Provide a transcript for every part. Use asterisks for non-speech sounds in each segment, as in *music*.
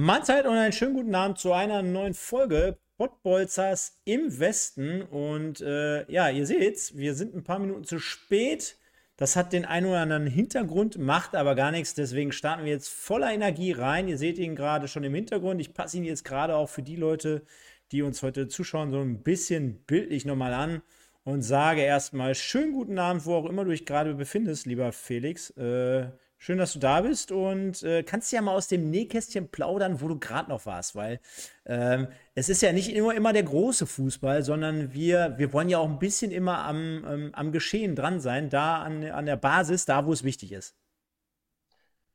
Mahlzeit und einen schönen guten Abend zu einer neuen Folge Pottbolzers im Westen. Und äh, ja, ihr seht's, wir sind ein paar Minuten zu spät. Das hat den einen oder anderen Hintergrund, macht aber gar nichts. Deswegen starten wir jetzt voller Energie rein. Ihr seht ihn gerade schon im Hintergrund. Ich passe ihn jetzt gerade auch für die Leute, die uns heute zuschauen, so ein bisschen bildlich nochmal an und sage erstmal schönen guten Abend, wo auch immer du dich gerade befindest, lieber Felix. Äh, Schön, dass du da bist und äh, kannst ja mal aus dem Nähkästchen plaudern, wo du gerade noch warst, weil ähm, es ist ja nicht immer, immer der große Fußball, sondern wir, wir wollen ja auch ein bisschen immer am, ähm, am Geschehen dran sein, da an, an der Basis, da wo es wichtig ist.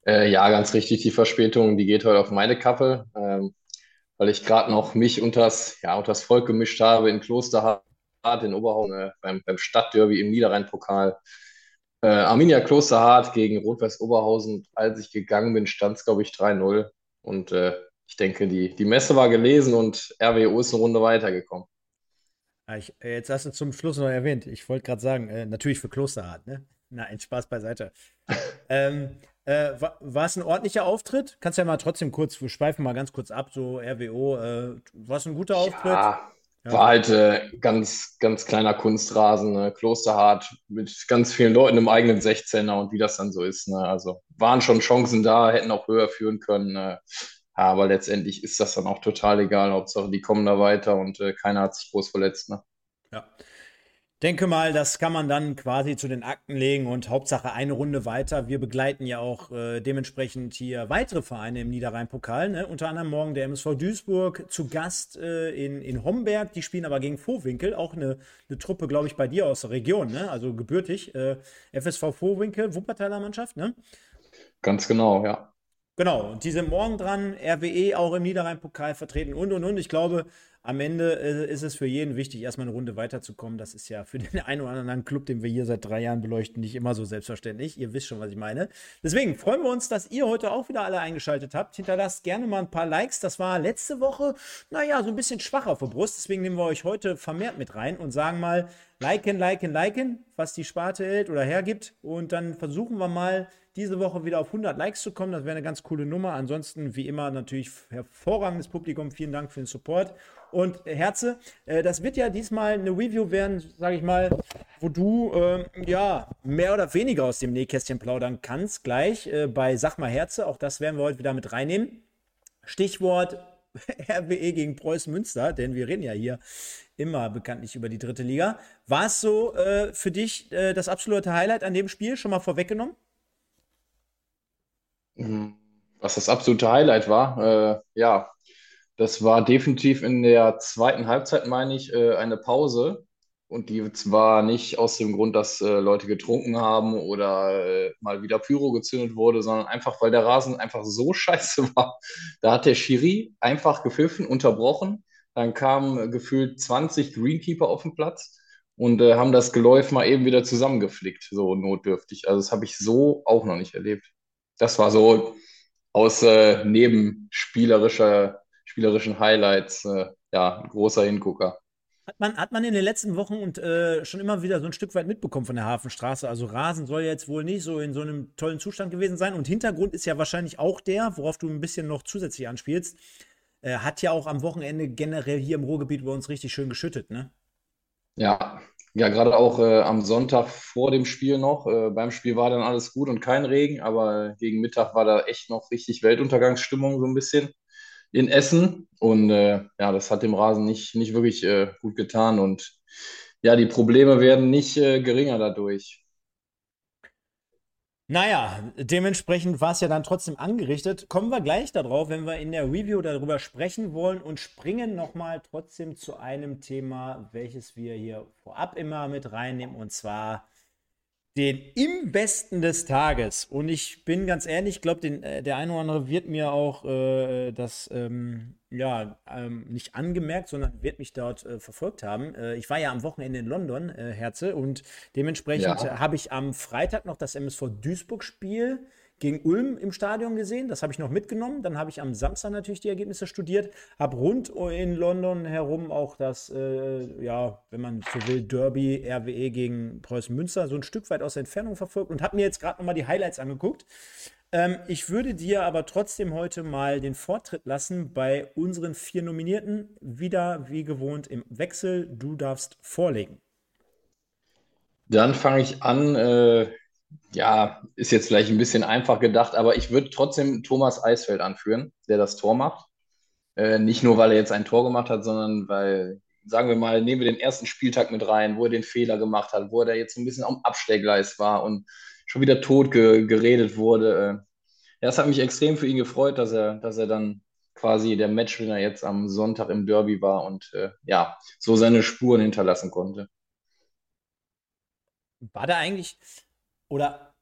Äh, ja, ganz richtig. Die Verspätung, die geht heute auf meine Kappe, ähm, weil ich gerade noch mich unters, ja, unters Volk gemischt habe in Klosterhardt in Oberhausen äh, beim, beim Stadtderby im Niederrhein-Pokal. Äh, Arminia Klosterhardt gegen Rot-Weiß Oberhausen. Als ich gegangen bin, stand es, glaube ich, 3-0. Und äh, ich denke, die, die Messe war gelesen und RWO ist eine Runde weitergekommen. Ich, jetzt hast du zum Schluss noch erwähnt. Ich wollte gerade sagen, äh, natürlich für Klosterhardt, ne? *laughs* Nein, Spaß beiseite. *laughs* ähm, äh, war, war, es ein ordentlicher Auftritt? Kannst ja mal trotzdem kurz, wir schweifen mal ganz kurz ab, so RWO. Äh, war es ein guter Auftritt? Ja, war halt äh, ganz, ganz kleiner Kunstrasen, ne? Klosterhart mit ganz vielen Leuten im eigenen 16er und wie das dann so ist. Ne? Also waren schon Chancen da, hätten auch höher führen können. Ne? Aber letztendlich ist das dann auch total egal. Hauptsache, die kommen da weiter und äh, keiner hat sich groß verletzt. Ne? Ja denke mal, das kann man dann quasi zu den Akten legen und Hauptsache eine Runde weiter. Wir begleiten ja auch äh, dementsprechend hier weitere Vereine im Niederrhein-Pokal, ne? unter anderem morgen der MSV Duisburg zu Gast äh, in, in Homberg. Die spielen aber gegen Vohwinkel, auch eine, eine Truppe, glaube ich, bei dir aus der Region, ne? also gebürtig. Äh, FSV Vohwinkel, Wuppertaler Mannschaft, ne? Ganz genau, ja. Genau, und die sind morgen dran, RWE auch im Niederrhein-Pokal vertreten und und und. Ich glaube, am Ende äh, ist es für jeden wichtig, erstmal eine Runde weiterzukommen. Das ist ja für den einen oder anderen Club, den wir hier seit drei Jahren beleuchten, nicht immer so selbstverständlich. Ihr wisst schon, was ich meine. Deswegen freuen wir uns, dass ihr heute auch wieder alle eingeschaltet habt. Hinterlasst gerne mal ein paar Likes. Das war letzte Woche, naja, so ein bisschen schwach auf der Brust. Deswegen nehmen wir euch heute vermehrt mit rein und sagen mal, liken, liken, liken, was die Sparte hält oder hergibt. Und dann versuchen wir mal, diese Woche wieder auf 100 Likes zu kommen. Das wäre eine ganz coole Nummer. Ansonsten, wie immer, natürlich hervorragendes Publikum. Vielen Dank für den Support. Und Herze, äh, das wird ja diesmal eine Review werden, sage ich mal, wo du äh, ja mehr oder weniger aus dem Nähkästchen plaudern kannst. Gleich äh, bei Sag mal Herze. Auch das werden wir heute wieder mit reinnehmen. Stichwort *laughs* RWE gegen Preußen Münster, denn wir reden ja hier immer bekanntlich über die dritte Liga. War es so äh, für dich äh, das absolute Highlight an dem Spiel schon mal vorweggenommen? Mhm. Was das absolute Highlight war, äh, ja, das war definitiv in der zweiten Halbzeit, meine ich, äh, eine Pause. Und die zwar nicht aus dem Grund, dass äh, Leute getrunken haben oder äh, mal wieder Pyro gezündet wurde, sondern einfach, weil der Rasen einfach so *laughs* scheiße war. Da hat der Schiri einfach gepfiffen, unterbrochen. Dann kamen gefühlt 20 Greenkeeper auf den Platz und äh, haben das Geläuf mal eben wieder zusammengeflickt, so notdürftig. Also das habe ich so auch noch nicht erlebt das war so aus äh, neben spielerischen Highlights äh, ja, ein großer Hingucker. Hat man, hat man in den letzten Wochen und äh, schon immer wieder so ein Stück weit mitbekommen von der Hafenstraße. Also Rasen soll jetzt wohl nicht so in so einem tollen Zustand gewesen sein. Und Hintergrund ist ja wahrscheinlich auch der, worauf du ein bisschen noch zusätzlich anspielst, äh, hat ja auch am Wochenende generell hier im Ruhrgebiet bei uns richtig schön geschüttet, ne? Ja, ja, gerade auch äh, am Sonntag vor dem Spiel noch. Äh, beim Spiel war dann alles gut und kein Regen, aber gegen Mittag war da echt noch richtig Weltuntergangsstimmung so ein bisschen in Essen. Und äh, ja, das hat dem Rasen nicht, nicht wirklich äh, gut getan. Und ja, die Probleme werden nicht äh, geringer dadurch. Naja, dementsprechend war es ja dann trotzdem angerichtet. Kommen wir gleich darauf, wenn wir in der Review darüber sprechen wollen und springen nochmal trotzdem zu einem Thema, welches wir hier vorab immer mit reinnehmen, und zwar den im Besten des Tages. Und ich bin ganz ehrlich, ich glaube, äh, der eine oder andere wird mir auch äh, das ähm, ja ähm, nicht angemerkt, sondern wird mich dort äh, verfolgt haben. Äh, ich war ja am Wochenende in London, äh, Herze, und dementsprechend ja. habe ich am Freitag noch das MSV Duisburg-Spiel gegen Ulm im Stadion gesehen. Das habe ich noch mitgenommen. Dann habe ich am Samstag natürlich die Ergebnisse studiert. Habe rund in London herum auch das, äh, ja, wenn man so will, Derby RWE gegen Preußen Münster so ein Stück weit aus der Entfernung verfolgt und habe mir jetzt gerade nochmal die Highlights angeguckt. Ähm, ich würde dir aber trotzdem heute mal den Vortritt lassen bei unseren vier Nominierten. Wieder wie gewohnt im Wechsel. Du darfst vorlegen. Dann fange ich an. Äh, ja, ist jetzt vielleicht ein bisschen einfach gedacht, aber ich würde trotzdem Thomas Eisfeld anführen, der das Tor macht. Äh, nicht nur, weil er jetzt ein Tor gemacht hat, sondern weil, sagen wir mal, nehmen wir den ersten Spieltag mit rein, wo er den Fehler gemacht hat, wo er jetzt ein bisschen am Abstellgleis war und schon wieder tot ge geredet wurde. Äh, ja, es hat mich extrem für ihn gefreut, dass er, dass er dann quasi der Matchwinner jetzt am Sonntag im Derby war und äh, ja, so seine Spuren hinterlassen konnte. War da eigentlich, oder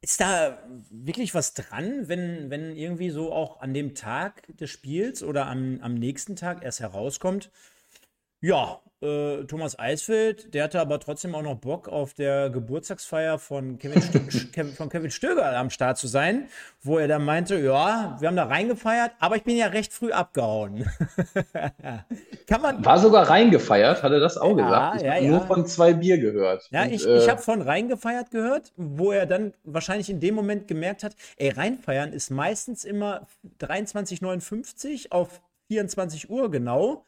ist da wirklich was dran, wenn, wenn irgendwie so auch an dem Tag des Spiels oder am, am nächsten Tag erst herauskommt, ja, äh, Thomas Eisfeld, der hatte aber trotzdem auch noch Bock auf der Geburtstagsfeier von Kevin, Stö *laughs* von Kevin Stöger am Start zu sein, wo er dann meinte, ja, wir haben da reingefeiert, aber ich bin ja recht früh abgehauen. *laughs* Kann man War sogar reingefeiert, hat er das auch ja, gesagt? Ich ja, habe ja. nur von zwei Bier gehört. Ja, Und, ich, äh, ich habe von reingefeiert gehört, wo er dann wahrscheinlich in dem Moment gemerkt hat, ey, reinfeiern ist meistens immer 23,59 auf 24 Uhr genau.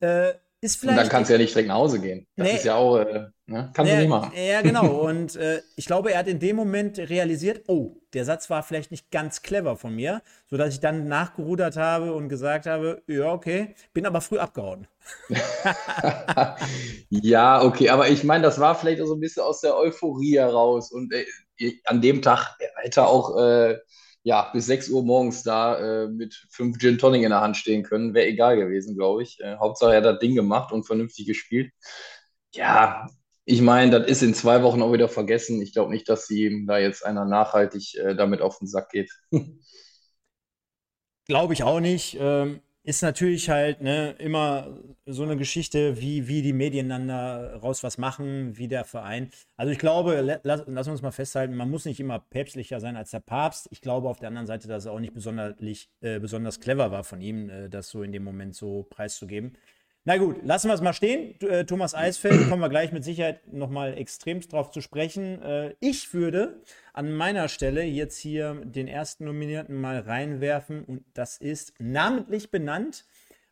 Äh, ist vielleicht. Und dann kannst du ja nicht direkt nach Hause gehen. Das nee, ist ja auch, äh, ne? kannst nee, du nicht machen. Ja, genau. Und äh, ich glaube, er hat in dem Moment realisiert, oh, der Satz war vielleicht nicht ganz clever von mir, sodass ich dann nachgerudert habe und gesagt habe, ja, okay, bin aber früh abgehauen. *laughs* ja, okay, aber ich meine, das war vielleicht auch so ein bisschen aus der Euphorie heraus und äh, an dem Tag hätte auch äh, ja, bis 6 Uhr morgens da äh, mit fünf Gin Tonic in der Hand stehen können. Wäre egal gewesen, glaube ich. Äh, Hauptsache, er hat das Ding gemacht und vernünftig gespielt. Ja, ich meine, das ist in zwei Wochen auch wieder vergessen. Ich glaube nicht, dass ihm da jetzt einer nachhaltig äh, damit auf den Sack geht. *laughs* glaube ich auch nicht. Ähm, ist natürlich halt ne, immer so eine Geschichte, wie, wie die Medien dann da raus was machen, wie der Verein. Also ich glaube, lass, lass uns mal festhalten, man muss nicht immer päpstlicher sein als der Papst. Ich glaube auf der anderen Seite, dass es auch nicht besonders, äh, besonders clever war von ihm, äh, das so in dem Moment so preiszugeben. Na gut, lassen wir es mal stehen. Äh, Thomas Eisfeld, kommen wir gleich mit Sicherheit nochmal extremst drauf zu sprechen. Äh, ich würde an meiner Stelle jetzt hier den ersten Nominierten mal reinwerfen und das ist namentlich benannt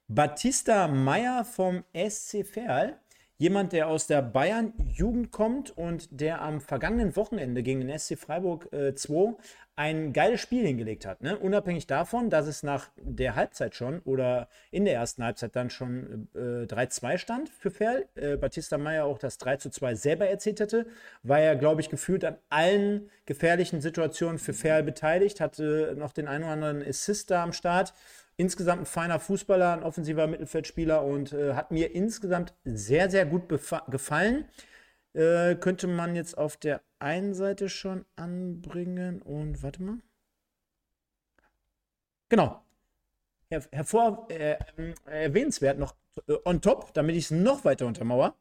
Batista Meyer vom SC Verl. Jemand, der aus der Bayern-Jugend kommt und der am vergangenen Wochenende gegen den SC Freiburg äh, 2 ein geiles Spiel hingelegt hat. Ne? Unabhängig davon, dass es nach der Halbzeit schon oder in der ersten Halbzeit dann schon äh, 3-2 stand für Ferl. Äh, Batista Meyer auch das 3-2 selber erzählt hatte, war er, glaube ich, gefühlt an allen gefährlichen Situationen für Ferl beteiligt, hatte noch den einen oder anderen Assist da am Start. Insgesamt ein feiner Fußballer, ein offensiver Mittelfeldspieler und äh, hat mir insgesamt sehr, sehr gut gefallen. Äh, könnte man jetzt auf der einen Seite schon anbringen und warte mal. Genau. Her hervor äh, äh, erwähnenswert noch äh, on top, damit ich es noch weiter untermauer,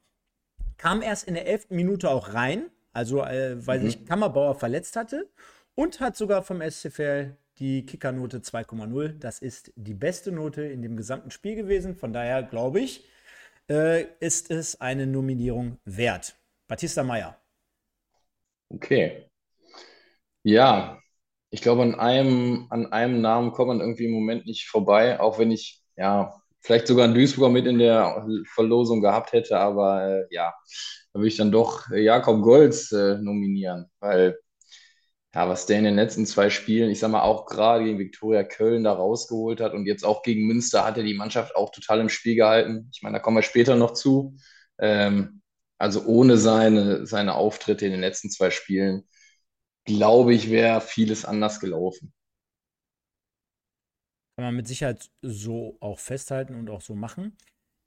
kam erst in der elften Minute auch rein, also äh, weil mhm. sich Kammerbauer verletzt hatte und hat sogar vom SCFL die Kickernote 2,0. Das ist die beste Note in dem gesamten Spiel gewesen. Von daher glaube ich, äh, ist es eine Nominierung wert. Batista Meyer. Okay. Ja, ich glaube, an einem, an einem Namen kommt man irgendwie im Moment nicht vorbei, auch wenn ich, ja, vielleicht sogar einen Duisburger mit in der Verlosung gehabt hätte, aber äh, ja, da würde ich dann doch Jakob Golz äh, nominieren, weil ja, was der in den letzten zwei Spielen, ich sag mal, auch gerade gegen Viktoria Köln da rausgeholt hat und jetzt auch gegen Münster hat er die Mannschaft auch total im Spiel gehalten. Ich meine, da kommen wir später noch zu. Ähm, also ohne seine, seine Auftritte in den letzten zwei Spielen, glaube ich, wäre vieles anders gelaufen. Kann man mit Sicherheit so auch festhalten und auch so machen.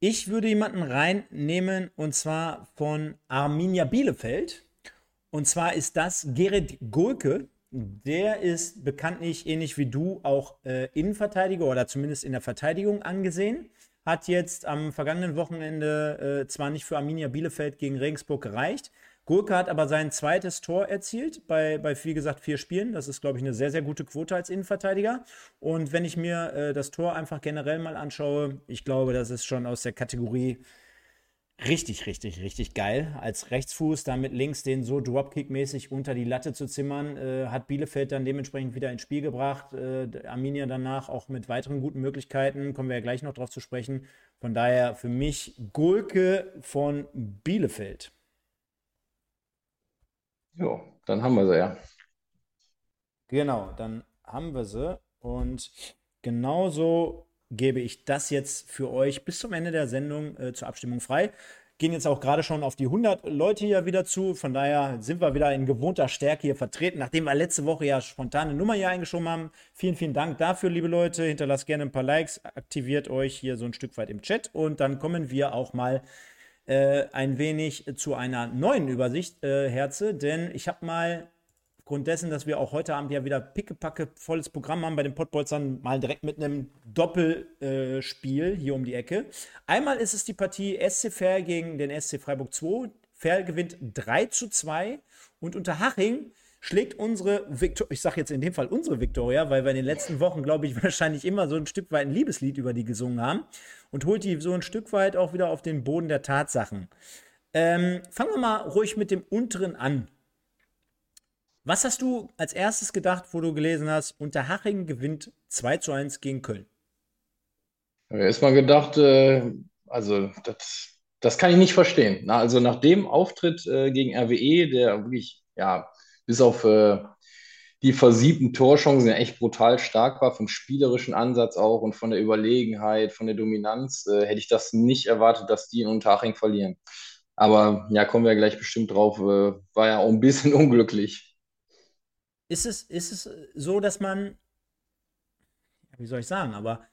Ich würde jemanden reinnehmen und zwar von Arminia Bielefeld. Und zwar ist das Gerrit Gulke. Der ist bekanntlich ähnlich wie du auch äh, Innenverteidiger oder zumindest in der Verteidigung angesehen hat jetzt am vergangenen Wochenende äh, zwar nicht für Arminia Bielefeld gegen Regensburg gereicht. Gurke hat aber sein zweites Tor erzielt bei, bei wie gesagt, vier Spielen. Das ist, glaube ich, eine sehr, sehr gute Quote als Innenverteidiger. Und wenn ich mir äh, das Tor einfach generell mal anschaue, ich glaube, das ist schon aus der Kategorie Richtig, richtig, richtig geil. Als Rechtsfuß da mit links den so Dropkick-mäßig unter die Latte zu zimmern, äh, hat Bielefeld dann dementsprechend wieder ins Spiel gebracht. Äh, Arminia danach auch mit weiteren guten Möglichkeiten, kommen wir ja gleich noch drauf zu sprechen. Von daher für mich Gulke von Bielefeld. Jo, dann haben wir sie ja. Genau, dann haben wir sie. Und genauso gebe ich das jetzt für euch bis zum Ende der Sendung äh, zur Abstimmung frei. Gehen jetzt auch gerade schon auf die 100 Leute hier wieder zu. Von daher sind wir wieder in gewohnter Stärke hier vertreten, nachdem wir letzte Woche ja spontane Nummer hier eingeschoben haben. Vielen, vielen Dank dafür, liebe Leute. Hinterlasst gerne ein paar Likes, aktiviert euch hier so ein Stück weit im Chat und dann kommen wir auch mal äh, ein wenig zu einer neuen Übersicht, äh, Herze, denn ich habe mal aufgrund dessen, dass wir auch heute Abend ja wieder pickepacke volles Programm haben bei den Pottbolzern, mal direkt mit einem Doppelspiel äh, hier um die Ecke. Einmal ist es die Partie SC Fair gegen den SC Freiburg 2. Fair gewinnt 3 zu 2 und unter Haching schlägt unsere Viktoria, ich sage jetzt in dem Fall unsere Viktoria, weil wir in den letzten Wochen, glaube ich, *laughs* wahrscheinlich immer so ein Stück weit ein Liebeslied über die gesungen haben und holt die so ein Stück weit auch wieder auf den Boden der Tatsachen. Ähm, fangen wir mal ruhig mit dem unteren an. Was hast du als erstes gedacht, wo du gelesen hast, Unterhaching gewinnt 2 zu 1 gegen Köln? Erstmal gedacht, äh, also das, das kann ich nicht verstehen. Na, also nach dem Auftritt äh, gegen RWE, der wirklich, ja, bis auf äh, die versiebten Torchancen ja echt brutal stark war, vom spielerischen Ansatz auch und von der Überlegenheit, von der Dominanz, äh, hätte ich das nicht erwartet, dass die in Unterhaching verlieren. Aber ja, kommen wir gleich bestimmt drauf, äh, war ja auch ein bisschen *laughs* unglücklich. Ist es, ist es so, dass man, wie soll ich sagen, aber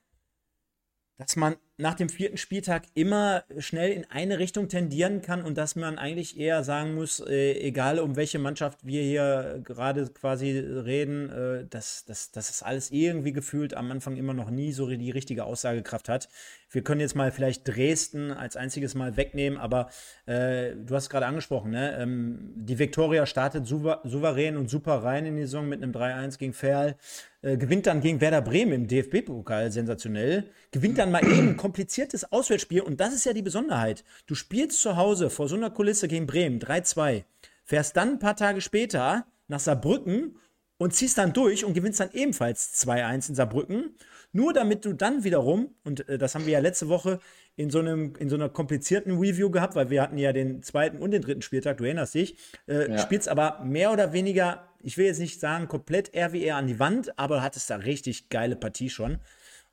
dass man nach dem vierten Spieltag immer schnell in eine Richtung tendieren kann und dass man eigentlich eher sagen muss, äh, egal um welche Mannschaft wir hier gerade quasi reden, äh, dass das alles irgendwie gefühlt am Anfang immer noch nie so die richtige Aussagekraft hat. Wir können jetzt mal vielleicht Dresden als einziges Mal wegnehmen, aber äh, du hast gerade angesprochen, ne? Ähm, die Viktoria startet souverän und super rein in die Saison mit einem 3-1 gegen Ferl. Äh, gewinnt dann gegen Werder Bremen im DFB-Pokal sensationell, gewinnt dann mal eben ein kompliziertes Auswärtsspiel und das ist ja die Besonderheit. Du spielst zu Hause vor so einer Kulisse gegen Bremen 3-2, fährst dann ein paar Tage später nach Saarbrücken und ziehst dann durch und gewinnst dann ebenfalls 2-1 in Saarbrücken, nur damit du dann wiederum, und äh, das haben wir ja letzte Woche in so, einem, in so einer komplizierten Review gehabt, weil wir hatten ja den zweiten und den dritten Spieltag, du erinnerst dich, äh, ja. spielst aber mehr oder weniger ich will jetzt nicht sagen, komplett RWR an die Wand, aber hattest da richtig geile Partie schon.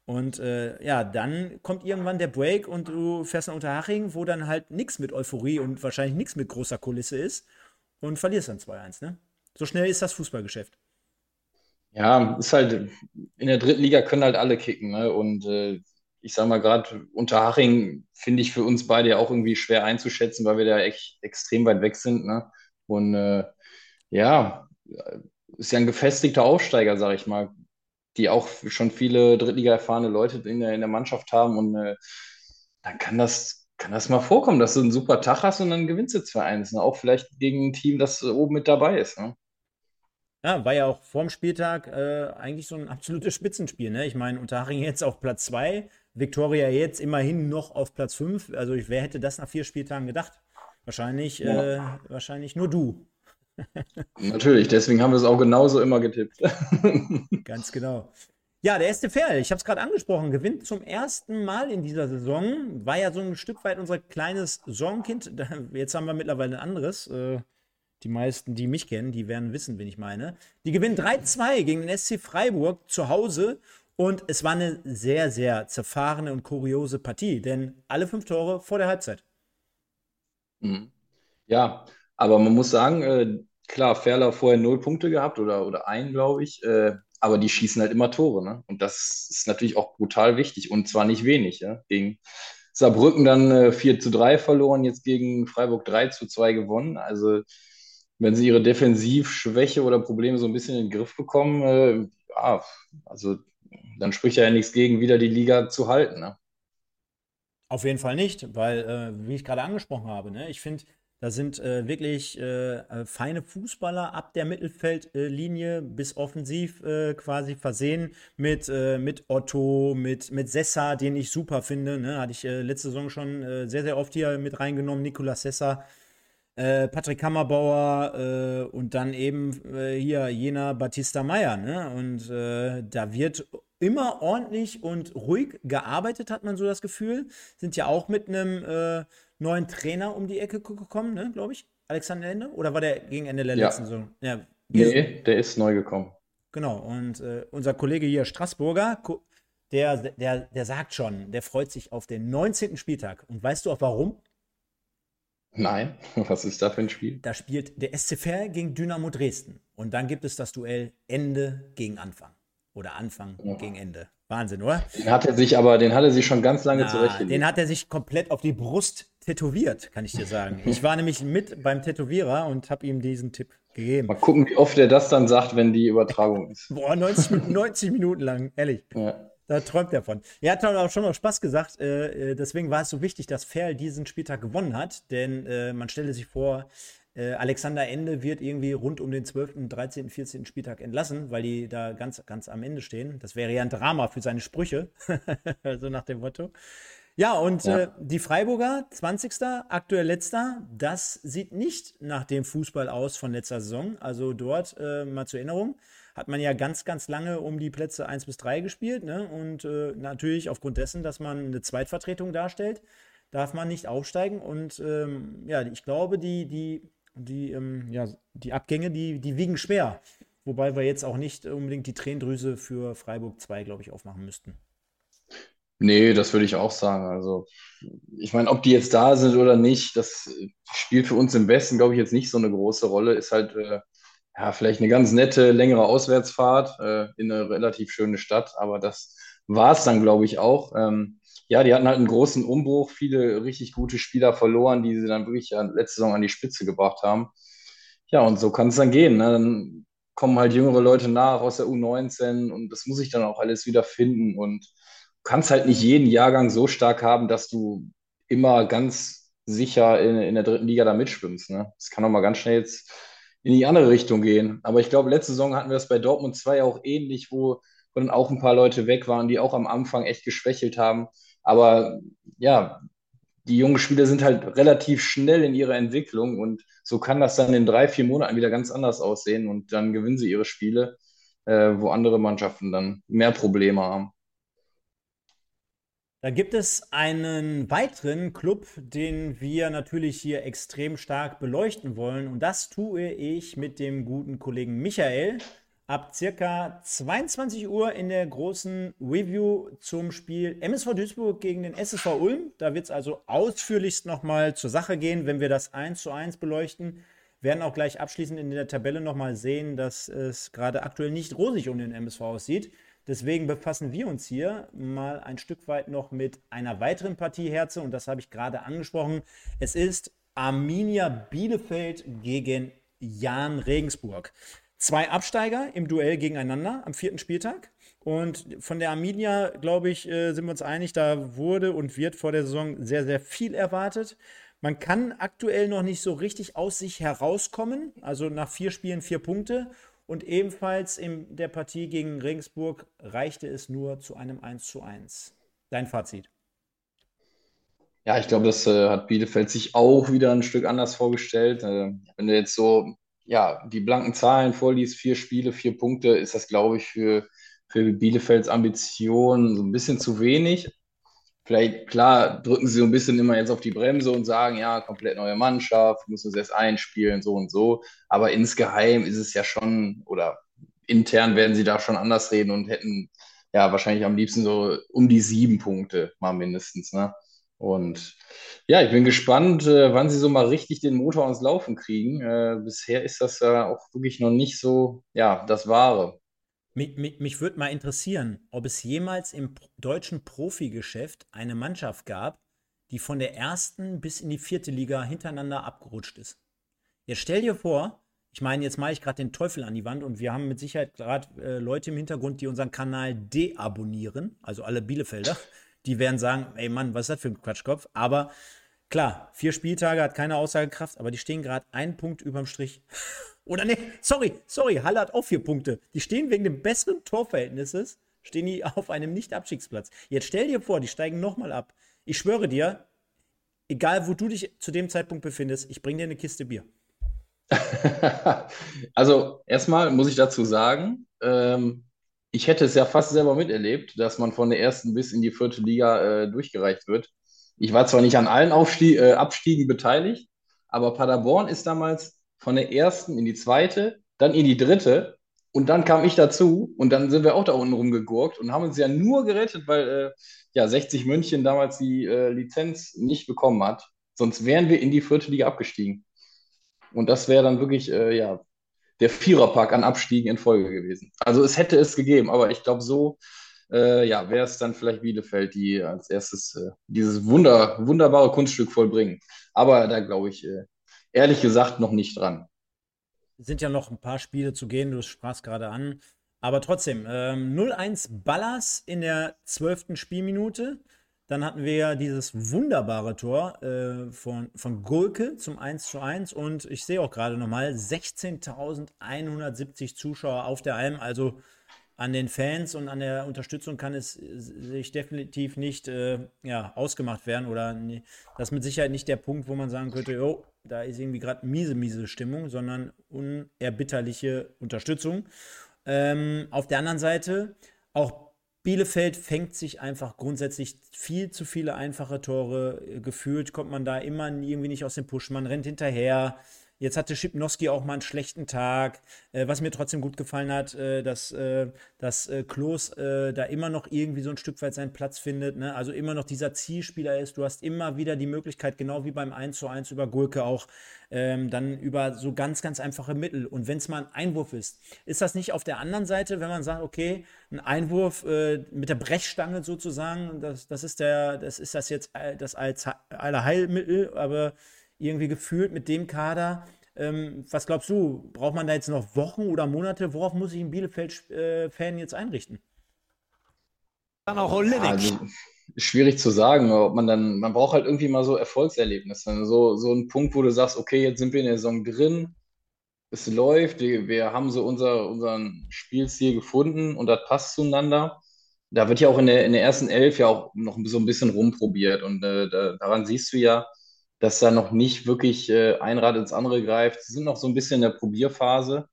Und äh, ja, dann kommt irgendwann der Break und du fährst nach Unterhaching, wo dann halt nichts mit Euphorie und wahrscheinlich nichts mit großer Kulisse ist und verlierst dann 2-1, ne? So schnell ist das Fußballgeschäft. Ja, ist halt, in der dritten Liga können halt alle kicken, ne? Und äh, ich sag mal, gerade Unterhaching finde ich für uns beide ja auch irgendwie schwer einzuschätzen, weil wir da echt extrem weit weg sind, ne? Und äh, ja, ist ja ein gefestigter Aufsteiger, sag ich mal, die auch schon viele Drittliga erfahrene Leute in der, in der Mannschaft haben und äh, dann kann das, kann das mal vorkommen, dass du einen super Tag hast und dann gewinnst du 2-1. Ne? Auch vielleicht gegen ein Team, das oben mit dabei ist. Ne? Ja, war ja auch vorm Spieltag äh, eigentlich so ein absolutes Spitzenspiel. Ne? Ich meine, Unterhaching jetzt auf Platz 2, Viktoria jetzt immerhin noch auf Platz 5. Also wer hätte das nach vier Spieltagen gedacht? Wahrscheinlich, ja. äh, wahrscheinlich nur du. *laughs* Natürlich, deswegen haben wir es auch genauso immer getippt. *laughs* Ganz genau. Ja, der erste Pferd, ich habe es gerade angesprochen, gewinnt zum ersten Mal in dieser Saison. War ja so ein Stück weit unser kleines Sorgenkind. *laughs* Jetzt haben wir mittlerweile ein anderes. Äh, die meisten, die mich kennen, die werden wissen, wen ich meine. Die gewinnen 3-2 gegen den SC Freiburg zu Hause. Und es war eine sehr, sehr zerfahrene und kuriose Partie, denn alle fünf Tore vor der Halbzeit. Mhm. Ja, aber man muss sagen, äh, klar, Ferler vorher null Punkte gehabt oder, oder ein, glaube ich. Äh, aber die schießen halt immer Tore. Ne? Und das ist natürlich auch brutal wichtig und zwar nicht wenig. Ja? Gegen Saarbrücken dann äh, 4 zu 3 verloren, jetzt gegen Freiburg 3 zu 2 gewonnen. Also, wenn sie ihre Defensivschwäche oder Probleme so ein bisschen in den Griff bekommen, äh, ja, also dann spricht ja nichts gegen, wieder die Liga zu halten. Ne? Auf jeden Fall nicht, weil, äh, wie ich gerade angesprochen habe, ne, ich finde, Da sind äh, wirklich äh, äh, feine Fußballer ab der Mittelfeldlinie bis offensiv äh, quasi versehen mit, mit Otto, mit, mit Sessa, den ich super finde. Ne? Hatte ich letzte Saison schon sehr, sehr oft hier mit reingenommen. Nikolas Sessa, Patrick Kammerbauer und dann eben hier jener Batista Meyer. Ne? Und da wird immer ordentlich und ruhig gearbeitet, hat man so das Gefühl. Sind ja auch mit einem neuen Trainer um die Ecke gekommen, ne, glaube ich. Alexander Ende? Oder war der gegen Ende der Ja. letzten Saison? Ja, Nee, der ist neu gekommen. genau. Und äh, unser Kollege hier, Straßburger, der, der, der sagt schon, der freut sich auf den 19. Spieltag. Und weißt du auch warum? Nein, *laughs* was ist da für ein Spiel? Da spielt der SC Verl gegen Dynamo Dresden. Und dann gibt es das Duell Ende gegen Anfang. Oder Anfang Ja. gegen Ende. Wahnsinn, oder? Den hat er sich aber, den hat er sich schon ganz lange Na, zurechtgelegt. den hat er sich komplett auf die Brust tätowiert, kann ich dir sagen. *laughs* Ich war nämlich mit beim Tätowierer und habe ihm diesen Tipp gegeben. Mal gucken, wie oft er das dann sagt, wenn die Übertragung *laughs* ist. Boah, 90, Min- 90 Minuten lang, ehrlich. Ja. Da träumt er von. Er hat auch schon noch Spaß gesagt. Äh, äh, deswegen war es so wichtig, dass Ferl diesen Spieltag gewonnen hat. Denn äh, man stelle sich vor, äh, Alexander Ende wird irgendwie rund um den 12., 13., 14. Spieltag entlassen, weil die da ganz, ganz am Ende stehen. Das wäre ja ein Drama für seine Sprüche. *laughs* so nach dem Motto. Ja, und Ja. äh, die Freiburger, 20. aktuell letzter, das sieht nicht nach dem Fußball aus von letzter Saison. Also dort, äh, mal zur Erinnerung, hat man ja ganz, ganz lange um die Plätze 1 bis 3 gespielt. Ne? Und äh, natürlich aufgrund dessen, dass man eine Zweitvertretung darstellt, darf man nicht aufsteigen. Und ähm, ja, ich glaube, die, die, die, ähm, ja, die Abgänge, die, die wiegen schwer. Wobei wir jetzt auch nicht unbedingt die Tränendrüse für Freiburg 2, glaube ich, aufmachen müssten. Nee, das würde ich auch sagen. Also, ich meine, ob die jetzt da sind oder nicht, das spielt für uns im Westen, glaube ich, jetzt nicht so eine große Rolle. Ist halt, äh, ja, vielleicht eine ganz nette, längere Auswärtsfahrt äh, in eine relativ schöne Stadt, aber das war es dann, glaube ich, auch. Ähm, ja, die hatten halt einen großen Umbruch, viele richtig gute Spieler verloren, die sie dann wirklich letzte Saison an die Spitze gebracht haben. Ja, und so kann es dann gehen. Ne? Dann kommen halt jüngere Leute nach aus der U19 und das muss ich dann auch alles wieder finden. Und du kannst halt nicht jeden Jahrgang so stark haben, dass du immer ganz sicher in, in der dritten Liga da mitschwimmst. Ne? Das kann auch mal ganz schnell jetzt in die andere Richtung gehen. Aber ich glaube, letzte Saison hatten wir das bei Dortmund 2 auch ähnlich, wo, dann auch ein paar Leute weg waren, die auch am Anfang echt geschwächelt haben. Aber ja, die jungen Spieler sind halt relativ schnell in ihrer Entwicklung und so kann das dann in drei, vier Monaten wieder ganz anders aussehen und dann gewinnen sie ihre Spiele, äh, wo andere Mannschaften dann mehr Probleme haben. Da gibt es einen weiteren Club, den wir natürlich hier extrem stark beleuchten wollen. Und das tue ich mit dem guten Kollegen Michael ab circa 22 Uhr in der großen Review zum Spiel MSV Duisburg gegen den SSV Ulm. Da wird es also ausführlichst nochmal zur Sache gehen, wenn wir das 1 zu 1 beleuchten. Werden auch gleich abschließend in der Tabelle nochmal sehen, dass es gerade aktuell nicht rosig um den MSV aussieht. Deswegen befassen wir uns hier mal ein Stück weit noch mit einer weiteren Partie Herze und das habe ich gerade angesprochen. Es ist Arminia Bielefeld gegen Jan Regensburg. Zwei Absteiger im Duell gegeneinander am vierten Spieltag. Und von der Arminia, glaube ich, äh, sind wir uns einig, da wurde und wird vor der Saison sehr, sehr viel erwartet. Man kann aktuell noch nicht so richtig aus sich herauskommen. Also nach vier Spielen vier Punkte. Und ebenfalls in der Partie gegen Regensburg reichte es nur zu einem 1 zu 1. Dein Fazit. Ja, ich glaube, das äh, hat Bielefeld sich auch wieder ein Stück anders vorgestellt. Äh, wenn du jetzt so ja, die blanken Zahlen vorliest, vier Spiele, vier Punkte, ist das, glaube ich, für, für Bielefelds Ambitionen so ein bisschen zu wenig. Vielleicht, klar, drücken sie so ein bisschen immer jetzt auf die Bremse und sagen, ja, komplett neue Mannschaft, müssen uns erst einspielen, so und so. Aber insgeheim ist es ja schon, oder intern werden sie da schon anders reden und hätten ja wahrscheinlich am liebsten so um die sieben Punkte mal mindestens, ne? Und ja, ich bin gespannt, äh, wann sie so mal richtig den Motor ans Laufen kriegen. Äh, bisher ist das ja auch wirklich noch nicht so, ja, das Wahre. Mich, mich, mich würde mal interessieren, ob es jemals im deutschen Profigeschäft eine Mannschaft gab, die von der ersten bis in die vierte Liga hintereinander abgerutscht ist. Jetzt stell dir vor, ich meine, jetzt mache ich gerade den Teufel an die Wand und wir haben mit Sicherheit gerade äh, Leute im Hintergrund, die unseren Kanal deabonnieren, also alle Bielefelder. Die werden sagen, ey Mann, was ist das für ein Quatschkopf? Aber Klar, vier Spieltage hat keine Aussagekraft, aber die stehen gerade einen Punkt überm Strich. *laughs* Oder nee, sorry, sorry, Halle hat auch vier Punkte. Die stehen wegen dem besseren Torverhältnisses, stehen die auf einem Nicht-Abstiegsplatz. Jetzt stell dir vor, die steigen nochmal ab. Ich schwöre dir, egal wo du dich zu dem Zeitpunkt befindest, ich bring dir eine Kiste Bier. *laughs* Also erstmal muss ich dazu sagen, ähm, ich hätte es ja fast selber miterlebt, dass man von der ersten bis in die vierte Liga äh, durchgereicht wird. Ich war zwar nicht an allen Aufstie äh, Abstiegen beteiligt, aber Paderborn ist damals von der ersten in die zweite, dann in die dritte und dann kam ich dazu und dann sind wir auch da unten rumgegurkt und haben uns ja nur gerettet, weil äh, ja 60 München damals die äh, Lizenz nicht bekommen hat. Sonst wären wir in die vierte Liga abgestiegen. Und das wäre dann wirklich äh, ja der Viererpack an Abstiegen in Folge gewesen. Also es hätte es gegeben, aber ich glaube so äh, ja, wäre es dann vielleicht Bielefeld, die als erstes äh, dieses Wunder, wunderbare Kunststück vollbringen. Aber da glaube ich äh, ehrlich gesagt noch nicht dran. Sind ja noch ein paar Spiele zu gehen, du sprachst gerade an. Aber trotzdem, ähm, 0-1 Ballas in der zwölften Spielminute. Dann hatten wir ja dieses wunderbare Tor äh, von, von Gulke zum 1 zu 1 und ich sehe auch gerade nochmal 16.170 Zuschauer auf der Alm. Also an den Fans und an der Unterstützung kann es sich definitiv nicht äh, ja, ausgemacht werden oder das ist mit Sicherheit nicht der Punkt, wo man sagen könnte, oh, da ist irgendwie gerade miese, miese Stimmung, sondern unerbitterliche Unterstützung. Ähm, auf der anderen Seite, auch Bielefeld fängt sich einfach grundsätzlich viel zu viele einfache Tore. Gefühlt kommt man da immer irgendwie nicht aus dem Push, man rennt hinterher. Jetzt hatte Schipnowski auch mal einen schlechten Tag. Äh, was mir trotzdem gut gefallen hat, äh, dass, äh, dass äh, Klos äh, da immer noch irgendwie so ein Stück weit seinen Platz findet. Ne? Also immer noch dieser Zielspieler ist. Du hast immer wieder die Möglichkeit, genau wie beim 1 zu 1 über Gurke auch, ähm, dann über so ganz, ganz einfache Mittel. Und wenn es mal ein Einwurf ist, ist das nicht auf der anderen Seite, wenn man sagt, okay, ein Einwurf äh, mit der Brechstange sozusagen, das, das ist der, das ist das jetzt das Allerheilmittel, aber irgendwie gefühlt mit dem Kader. Ähm, was glaubst du, braucht man da jetzt noch Wochen oder Monate? Worauf muss sich ein Bielefeld-Fan jetzt einrichten? Dann auch Olinik. Also, schwierig zu sagen, ob man dann, man braucht halt irgendwie mal so Erfolgserlebnisse. So, so ein Punkt, wo du sagst, okay, jetzt sind wir in der Saison drin, es läuft, wir, wir haben so unser, unseren Spielstil gefunden und das passt zueinander. Da wird ja auch in der, in der ersten Elf ja auch noch so ein bisschen rumprobiert und äh, da, daran siehst du ja, dass da noch nicht wirklich äh, ein Rad ins andere greift. Sie sind noch so ein bisschen in der Probierphase.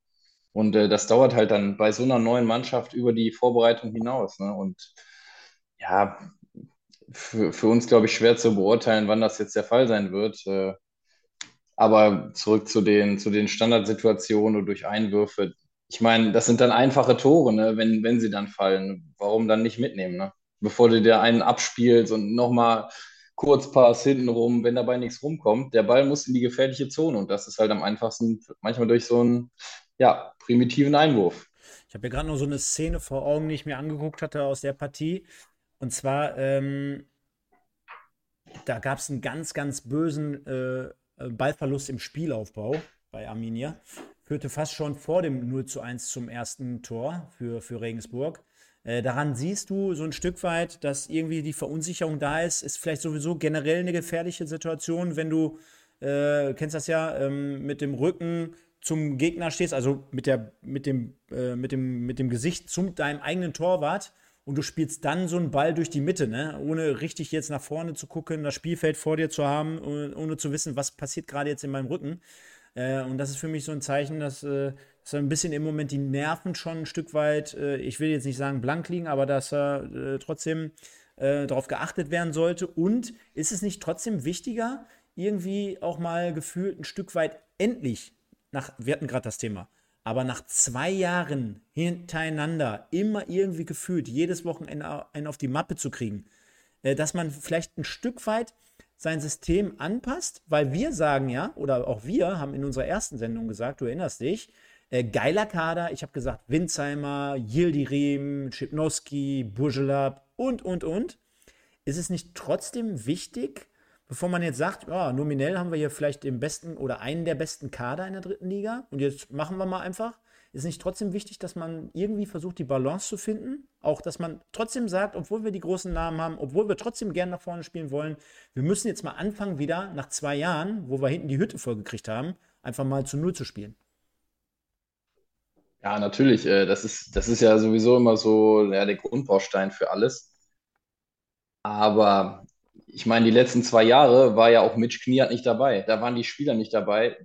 Und äh, das dauert halt dann bei so einer neuen Mannschaft über die Vorbereitung hinaus. Ne? Und ja, für, für uns, glaube ich, schwer zu beurteilen, wann das jetzt der Fall sein wird. Äh, aber zurück zu den, zu den Standardsituationen und durch Einwürfe. Ich meine, das sind dann einfache Tore, ne? wenn, wenn sie dann fallen. Warum dann nicht mitnehmen? Ne? Bevor du dir einen abspielst und nochmal Kurzpass hintenrum, wenn dabei nichts rumkommt. Der Ball muss in die gefährliche Zone und das ist halt am einfachsten manchmal durch so einen ja, primitiven Einwurf. Ich habe ja gerade noch so eine Szene vor Augen, die ich mir angeguckt hatte aus der Partie. Und zwar, ähm, da gab es einen ganz, ganz bösen äh, Ballverlust im Spielaufbau bei Arminia. Führte fast schon vor dem 0 zu 1 zum ersten Tor für, für Regensburg. Äh, daran siehst du so ein Stück weit, dass irgendwie die Verunsicherung da ist. Ist vielleicht sowieso generell eine gefährliche Situation, wenn du, äh, kennst das ja, ähm, mit dem Rücken zum Gegner stehst, also mit, der, mit, dem, äh, mit, dem, mit dem Gesicht zu deinem eigenen Torwart und du spielst dann so einen Ball durch die Mitte, ne? ohne richtig jetzt nach vorne zu gucken, das Spielfeld vor dir zu haben, ohne zu wissen, was passiert gerade jetzt in meinem Rücken. Äh, und das ist für mich so ein Zeichen, dass, äh, dass ein bisschen im Moment die Nerven schon ein Stück weit, äh, ich will jetzt nicht sagen blank liegen, aber dass er äh, trotzdem äh, darauf geachtet werden sollte. Und ist es nicht trotzdem wichtiger, irgendwie auch mal gefühlt ein Stück weit endlich, nach, wir hatten gerade das Thema, aber nach zwei Jahren hintereinander immer irgendwie gefühlt, jedes Wochenende einen auf die Mappe zu kriegen, äh, dass man vielleicht ein Stück weit sein System anpasst, weil wir sagen ja, oder auch wir haben in unserer ersten Sendung gesagt, du erinnerst dich, äh, geiler Kader, ich habe gesagt, Winzheimer, Yildirim, Schipnowski, Burgelab und, und, und. Ist es nicht trotzdem wichtig, bevor man jetzt sagt, ja, nominell haben wir hier vielleicht den besten oder einen der besten Kader in der dritten Liga und jetzt machen wir mal einfach, ist nicht trotzdem wichtig, dass man irgendwie versucht, die Balance zu finden? Auch, dass man trotzdem sagt, obwohl wir die großen Namen haben, obwohl wir trotzdem gern nach vorne spielen wollen, wir müssen jetzt mal anfangen, wieder nach zwei Jahren, wo wir hinten die Hütte vollgekriegt haben, einfach mal zu Null zu spielen. Ja, natürlich. Äh, das ist, das ist ja sowieso immer so ja, der Grundbaustein für alles. Aber ich meine, die letzten zwei Jahre war ja auch Mitch Kniat nicht dabei. Da waren die Spieler nicht dabei.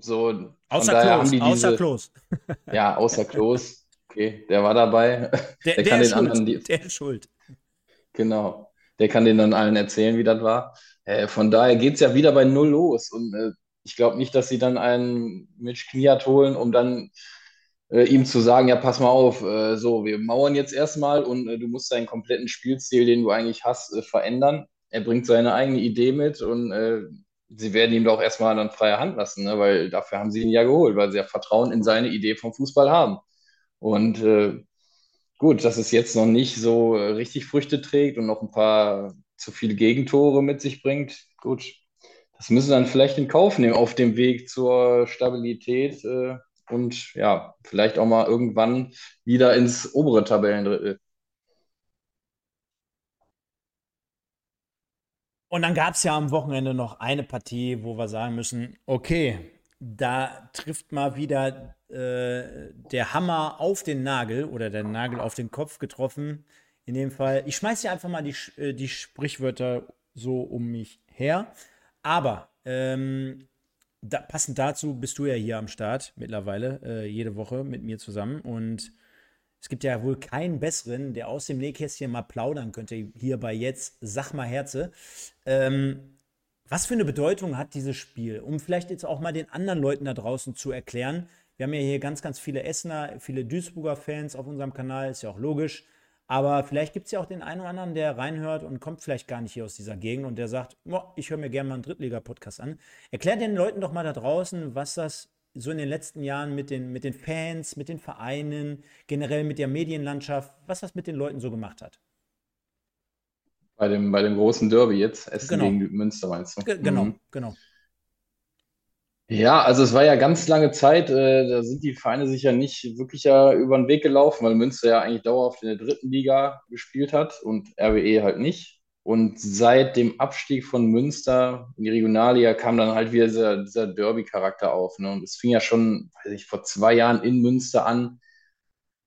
So, von Außer daher haben Klos, die außer diese, Klos. *laughs* ja, außer Klos, okay, der war dabei. Der, *laughs* Der der kann ist den anderen, schuld. die, Der ist schuld. genau, der kann den dann allen erzählen, wie das war. Äh, von daher geht es ja wieder bei Null los. Und äh, ich glaube nicht, dass sie dann einen Mitch Kniat holen, um dann äh, ihm zu sagen, ja, pass mal auf, äh, so, wir mauern jetzt erstmal und äh, du musst deinen kompletten Spielstil, den du eigentlich hast, äh, verändern. Er bringt seine eigene Idee mit und äh, sie werden ihm doch erstmal dann freie Hand lassen, ne? weil dafür haben sie ihn ja geholt, weil sie ja Vertrauen in seine Idee vom Fußball haben. Und äh, gut, dass es jetzt noch nicht so richtig Früchte trägt und noch ein paar zu viele Gegentore mit sich bringt, gut, das müssen wir dann vielleicht in Kauf nehmen auf dem Weg zur Stabilität äh, und ja, vielleicht auch mal irgendwann wieder ins obere Tabellendrittel. Und dann gab es ja am Wochenende noch eine Partie, wo wir sagen müssen, okay, da trifft mal wieder äh, der Hammer auf den Nagel oder der Nagel auf den Kopf getroffen. In dem Fall, ich schmeiße hier einfach mal die, äh, die Sprichwörter so um mich her. Aber ähm, da, passend dazu bist du ja hier am Start mittlerweile, äh, jede Woche mit mir zusammen. Und es gibt ja wohl keinen besseren, der aus dem Nähkästchen mal plaudern könnte, hier bei jetzt. Sag mal Herze. Ähm, was für eine Bedeutung hat dieses Spiel? Um vielleicht jetzt auch mal den anderen Leuten da draußen zu erklären. Wir haben ja hier ganz, ganz viele Essener, viele Duisburger Fans auf unserem Kanal, ist ja auch logisch. Aber vielleicht gibt es ja auch den einen oder anderen, der reinhört und kommt vielleicht gar nicht hier aus dieser Gegend und der sagt, "Boah, ich höre mir gerne mal einen Drittliga-Podcast an. Erklär den Leuten doch mal da draußen, was das so in den letzten Jahren mit den, mit den Fans, mit den Vereinen, generell mit der Medienlandschaft, was das mit den Leuten so gemacht hat. Bei dem, bei dem großen Derby jetzt, Essen Genau, gegen Münster, meinst du? Ge- genau, Mhm. genau. Ja, also es war ja ganz lange Zeit, äh, da sind die Vereine sich ja nicht wirklich ja über den Weg gelaufen, weil Münster ja eigentlich dauerhaft in der dritten Liga gespielt hat und RWE halt nicht. Und seit dem Abstieg von Münster in die Regionalliga kam dann halt wieder dieser, dieser Derby-Charakter auf. Ne? Und es fing ja schon, weiß ich, vor zwei Jahren in Münster an,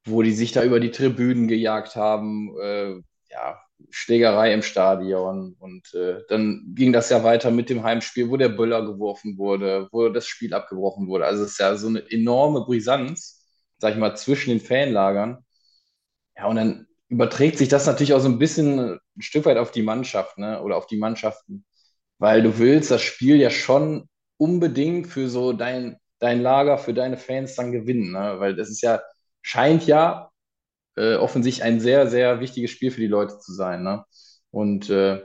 wo die sich da über die Tribünen gejagt haben, äh, ja, Schlägerei im Stadion. Und äh, dann ging das ja weiter mit dem Heimspiel, wo der Böller geworfen wurde, wo das Spiel abgebrochen wurde. Also es ist ja so eine enorme Brisanz, sag ich mal, zwischen den Fanlagern. Ja, und dann überträgt sich das natürlich auch so ein bisschen äh, ein Stück weit auf die Mannschaft, ne? Oder auf die Mannschaften. Weil du willst das Spiel ja schon unbedingt für so dein, dein Lager, für deine Fans dann gewinnen, ne? Weil das ist ja, scheint ja äh, offensichtlich ein sehr, sehr wichtiges Spiel für die Leute zu sein. Ne? Und äh,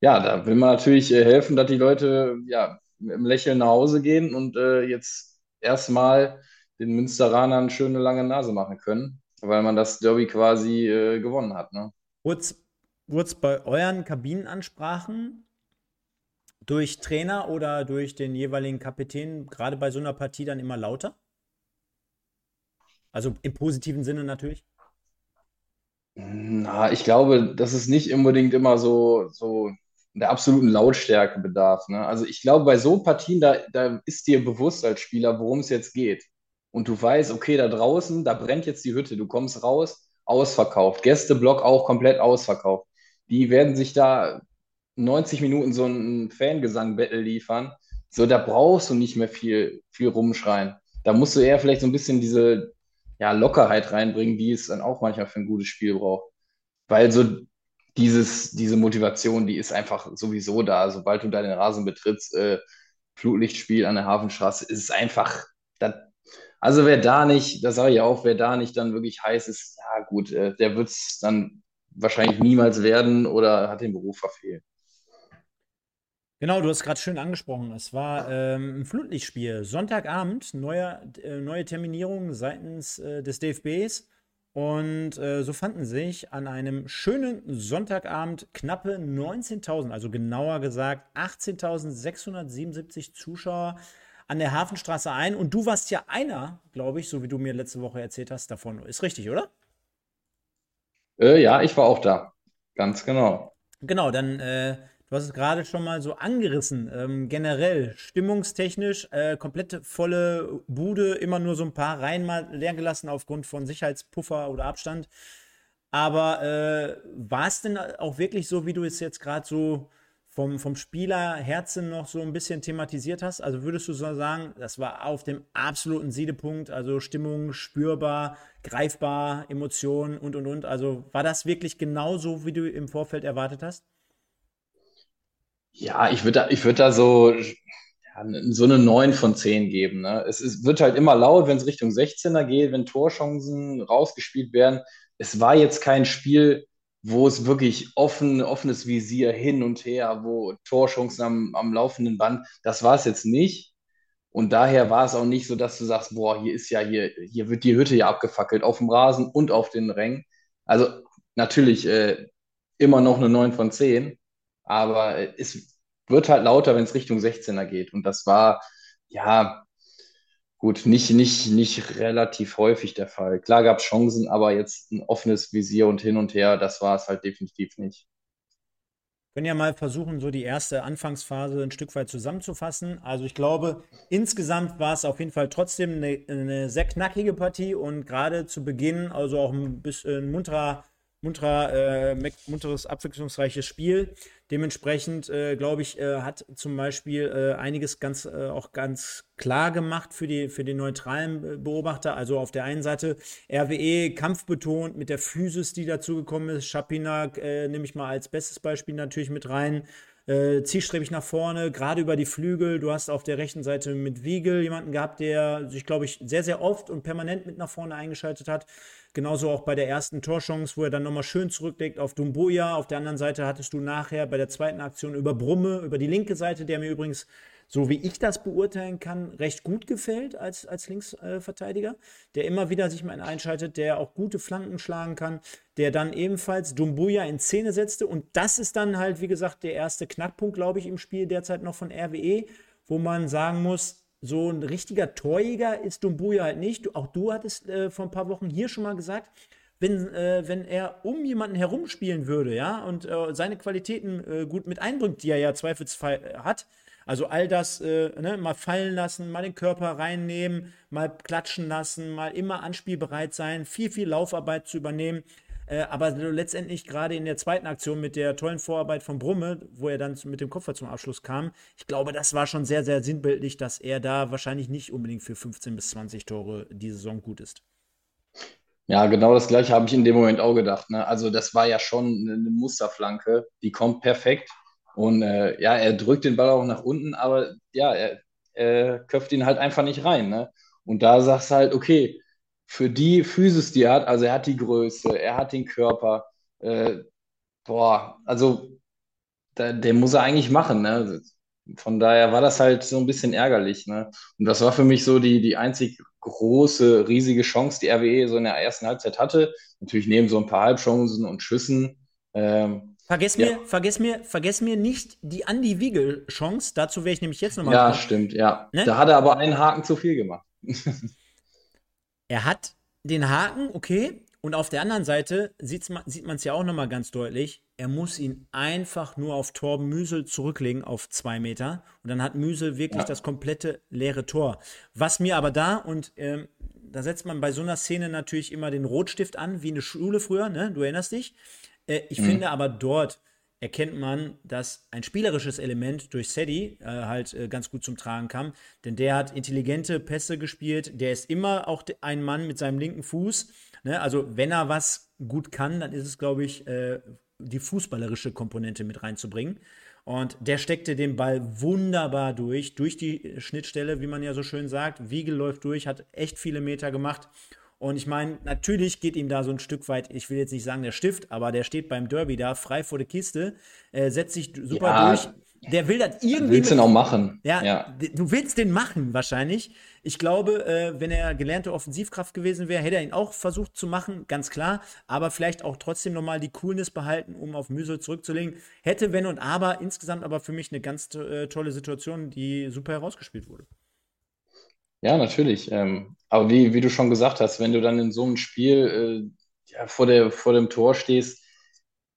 ja, da will man natürlich äh, helfen, dass die Leute ja, mit einem Lächeln nach Hause gehen und äh, jetzt erstmal den Münsteranern schöne lange Nase machen können, weil man das Derby quasi äh, gewonnen hat. Ne? Wurde es bei euren Kabinenansprachen durch Trainer oder durch den jeweiligen Kapitän gerade bei so einer Partie dann immer lauter? Also im positiven Sinne natürlich. Na, ich glaube, dass es nicht unbedingt immer so, so der absoluten Lautstärke bedarf. Ne? Also ich glaube, bei so Partien, da, da ist dir bewusst als Spieler, worum es jetzt geht. Und du weißt, okay, da draußen, da brennt jetzt die Hütte. Du kommst raus, ausverkauft. Gästeblock auch komplett ausverkauft. Die werden sich da 90 Minuten so ein Fangesang-Battle liefern. So, da brauchst du nicht mehr viel, viel rumschreien. Da musst du eher vielleicht so ein bisschen diese ja, Lockerheit reinbringen, die es dann auch manchmal für ein gutes Spiel braucht. Weil so dieses, diese Motivation, die ist einfach sowieso da. Sobald du da den Rasen betrittst, äh, Flutlichtspiel an der Hafenstraße, ist es einfach, das, also wer da nicht, das sage ich auch, wer da nicht dann wirklich heiß ist, ja gut, äh, der wird es dann wahrscheinlich niemals werden oder hat den Beruf verfehlt. Genau, du hast gerade schön angesprochen. Es war ähm, ein Flutlichtspiel. Sonntagabend, neue, äh, neue Terminierung seitens äh, des DFBs. Und äh, so fanden sich an einem schönen Sonntagabend knappe 19.000, also genauer gesagt 18.677 Zuschauer an der Hafenstraße ein und du warst ja einer, glaube ich, so wie du mir letzte Woche erzählt hast, davon. Ist richtig, oder? Äh, ja, ich war auch da. Ganz genau. Genau, dann, äh, du hast es gerade schon mal so angerissen. Ähm, generell, stimmungstechnisch, äh, komplette volle Bude, immer nur so ein paar Reihen mal leer gelassen aufgrund von Sicherheitspuffer oder Abstand. Aber äh, war es denn auch wirklich so, wie du es jetzt gerade so vom, vom Spielerherzen noch so ein bisschen thematisiert hast? Also würdest du so sagen, das war auf dem absoluten Siedepunkt, also Stimmung spürbar, greifbar, Emotionen und und und. Also war das wirklich genauso, wie du im Vorfeld erwartet hast? Ja, ich würde da, ich würd da so, ja, so eine 9 von 10 geben. Ne? Es ist, wird halt immer laut, wenn es Richtung 16er geht, wenn Torchancen rausgespielt werden. Es war jetzt kein Spiel, wo es wirklich offen, offenes Visier hin und her, wo Torchancen am, am laufenden Band, das war es jetzt nicht. Und daher war es auch nicht so, dass du sagst, boah, hier ist ja hier, hier wird die Hütte ja abgefackelt auf dem Rasen und auf den Rängen. Also natürlich äh, immer noch eine 9 von 10, aber es wird halt lauter, wenn es Richtung 16er geht. Und das war, ja, Gut, nicht, nicht, nicht relativ häufig der Fall. Klar gab es Chancen, aber jetzt ein offenes Visier und hin und her, das war es halt definitiv nicht. Wir können ja mal versuchen, so die erste Anfangsphase ein Stück weit zusammenzufassen. Also ich glaube, insgesamt war es auf jeden Fall trotzdem eine, eine sehr knackige Partie und gerade zu Beginn, also auch ein bisschen munterer munterer, äh, munteres, abwechslungsreiches Spiel. Dementsprechend, äh, glaube ich, äh, hat zum Beispiel äh, einiges ganz äh, auch ganz klar gemacht für die, für den neutralen äh, Beobachter. Also auf der einen Seite RWE kampfbetont mit der Physis, die dazugekommen ist. Schapinak nehme ich mal als bestes Beispiel natürlich mit rein. Äh, zielstrebig nach vorne, gerade über die Flügel. Du hast auf der rechten Seite mit Wiegel jemanden gehabt, der sich, glaube ich, sehr, sehr oft und permanent mit nach vorne eingeschaltet hat. Genauso auch bei der ersten Torchance, wo er dann nochmal schön zurücklegt auf Dumbuya. Auf der anderen Seite hattest du nachher bei der zweiten Aktion über Brumme, über die linke Seite, der mir übrigens, so wie ich das beurteilen kann, recht gut gefällt als, als Linksverteidiger, der immer wieder sich mal einschaltet, der auch gute Flanken schlagen kann, der dann ebenfalls Dumbuya in Szene setzte. Und das ist dann halt, wie gesagt, der erste Knackpunkt, glaube ich, im Spiel derzeit noch von RWE, wo man sagen muss, so ein richtiger Torjäger ist Dumbuya halt nicht. Auch du hattest äh, vor ein paar Wochen hier schon mal gesagt, wenn, äh, wenn er um jemanden herumspielen würde, ja, und äh, seine Qualitäten äh, gut mit einbringt, die er ja zweifelsfrei äh, hat, also all das äh, ne, mal fallen lassen, mal den Körper reinnehmen, mal klatschen lassen, mal immer anspielbereit sein, viel, viel Laufarbeit zu übernehmen, äh, aber letztendlich gerade in der zweiten Aktion mit der tollen Vorarbeit von Brumme, wo er dann mit dem Kopf zum Abschluss kam, ich glaube, das war schon sehr, sehr sinnbildlich, dass er da wahrscheinlich nicht unbedingt für 15 bis 20 Tore die Saison gut ist. Ja, genau das gleiche habe ich in dem Moment auch gedacht. Ne? Also das war ja schon eine Musterflanke, die kommt perfekt. Und äh, ja, er drückt den Ball auch nach unten, aber ja, er, er köpft ihn halt einfach nicht rein. Ne? Und da sagst du halt, okay, für die Physis, die er hat, also er hat die Größe, er hat den Körper, äh, boah, also da, der muss er eigentlich machen, ne? Von daher war das halt so ein bisschen ärgerlich, ne? Und das war für mich so die, die einzig große, riesige Chance, die RWE so in der ersten Halbzeit hatte. Natürlich neben so ein paar Halbchancen und Schüssen. Ähm, Vergiss mir, ja. vergiss mir, vergiss mir nicht die Andy Wiegel Chance. Dazu wäre ich nämlich jetzt nochmal. Ja, kommen. stimmt, ja. Ne? Da hat er aber einen Haken zu viel gemacht. *laughs* Er hat den Haken, okay. Und auf der anderen Seite sieht man es ja auch nochmal ganz deutlich. Er muss ihn einfach nur auf Torben Müsel zurücklegen auf zwei Meter. Und dann hat Müsel wirklich ja. das komplette leere Tor. Was mir aber da, und ähm, da setzt man bei so einer Szene natürlich immer den Rotstift an, wie in der Schule früher, ne? Du erinnerst dich. Äh, ich mhm. finde aber dort erkennt man, dass ein spielerisches Element durch Sedi äh, halt äh, ganz gut zum Tragen kam. Denn der hat intelligente Pässe gespielt. Der ist immer auch ein Mann mit seinem linken Fuß. Ne? Also, wenn er was gut kann, dann ist es, glaube ich, äh, die fußballerische Komponente mit reinzubringen. Und der steckte den Ball wunderbar durch, durch die Schnittstelle, wie man ja so schön sagt. Wiegel läuft durch, hat echt viele Meter gemacht. Und ich meine, natürlich geht ihm da so ein Stück weit, ich will jetzt nicht sagen der Stift, aber der steht beim Derby da frei vor der Kiste, äh, setzt sich super ja, durch. Der will das irgendwie. Willst du den auch machen? Ja, ja, du willst den machen wahrscheinlich. Ich glaube, äh, wenn er gelernte Offensivkraft gewesen wäre, hätte er ihn auch versucht zu machen, ganz klar. Aber vielleicht auch trotzdem nochmal die Coolness behalten, um auf Müsel zurückzulegen. Hätte, wenn und aber, insgesamt aber für mich eine ganz äh, tolle Situation, die super herausgespielt wurde. Ja, natürlich. Ähm, aber wie, wie du schon gesagt hast, wenn du dann in so einem Spiel äh, ja, vor der, vor dem Tor stehst,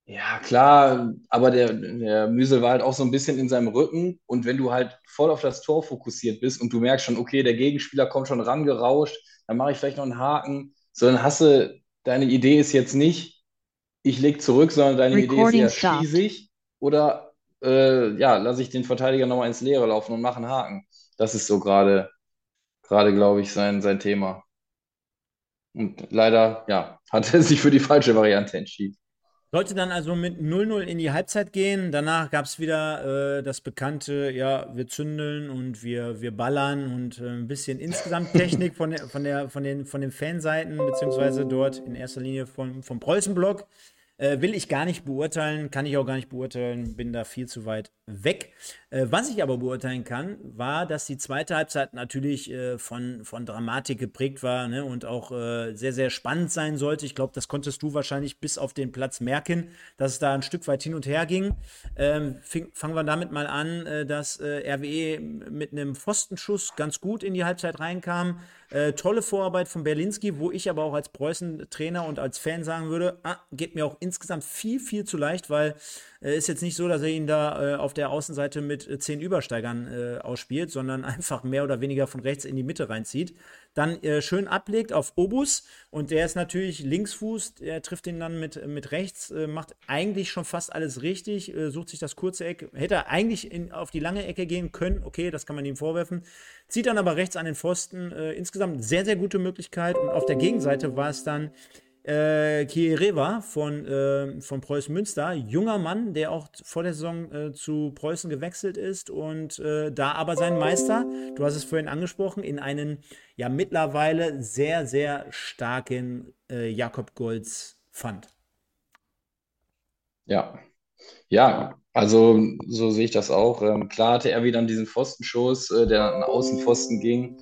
ja klar, aber der, der Müsel war halt auch so ein bisschen in seinem Rücken und wenn du halt voll auf das Tor fokussiert bist und du merkst schon, okay, der Gegenspieler kommt schon rangerauscht, dann mache ich vielleicht noch einen Haken, sondern hast du, deine Idee ist jetzt nicht, ich leg zurück, sondern deine Idee ist eher, schieße ich oder äh, ja, lasse ich den Verteidiger nochmal ins Leere laufen und mache einen Haken. Das ist so gerade gerade, glaube ich, sein, sein Thema. Und leider, ja, *laughs* hat er sich für die falsche Variante entschieden. Sollte dann also mit 0-0 in die Halbzeit gehen. Danach gab es wieder äh, das bekannte, ja, wir zündeln und wir, wir ballern und äh, ein bisschen insgesamt Technik von, der, von, der, von, den, von den Fanseiten, beziehungsweise dort in erster Linie vom, vom Preußenblock. Äh, will ich gar nicht beurteilen, kann ich auch gar nicht beurteilen, bin da viel zu weit weg. Äh, was ich aber beurteilen kann, war, dass die zweite Halbzeit natürlich äh, von, von Dramatik geprägt war ne, und auch äh, sehr, sehr spannend sein sollte. Ich glaube, das konntest du wahrscheinlich bis auf den Platz merken, dass es da ein Stück weit hin und her ging. Ähm, fing, fangen wir damit mal an, äh, dass äh, RWE mit einem Pfostenschuss ganz gut in die Halbzeit reinkam. Äh, tolle Vorarbeit von Berlinski, wo ich aber auch als Preußen-Trainer und als Fan sagen würde, ah, geht mir auch insgesamt viel, viel zu leicht, weil äh, ist jetzt nicht so, dass er ihn da auf der Außenseite mit äh, zehn Übersteigern äh, ausspielt, sondern *laughs* einfach mehr oder weniger von rechts in die Mitte reinzieht. Dann äh, schön ablegt auf Obus und der ist natürlich Linksfuß, der trifft ihn dann mit, mit rechts, äh, macht eigentlich schon fast alles richtig, sucht sich das kurze Eck, hätte er eigentlich in, auf die lange Ecke gehen können, okay, das kann man ihm vorwerfen, zieht dann aber rechts an den Pfosten. insgesamt sehr, sehr gute Möglichkeit und auf der Gegenseite war es dann äh, Kiereva von, äh, von Preußen Münster, junger Mann, der auch vor der Saison äh, zu Preußen gewechselt ist und äh, da aber seinen Meister, du hast es vorhin angesprochen, in einen ja mittlerweile sehr, sehr starken äh, Jakob Golds fand. Ja, ja, also so sehe ich das auch. Ähm, klar hatte er wieder diesen Pfostenschuss, äh, der an Außenpfosten ging.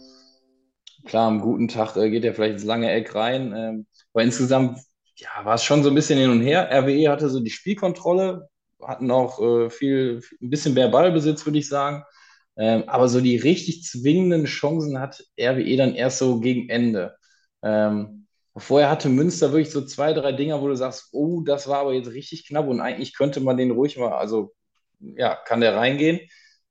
Klar, am guten Tag geht er vielleicht ins lange Eck rein. Ähm, aber insgesamt ja, war es schon so ein bisschen hin und her. RWE hatte so die Spielkontrolle, hatten auch äh, viel, ein bisschen mehr Ballbesitz, würde ich sagen. Ähm, aber so die richtig zwingenden Chancen hat RWE dann erst so gegen Ende. Ähm, vorher hatte Münster wirklich so zwei, drei Dinger, wo du sagst, oh, das war aber jetzt richtig knapp und eigentlich könnte man den ruhig mal, also ja, kann der reingehen.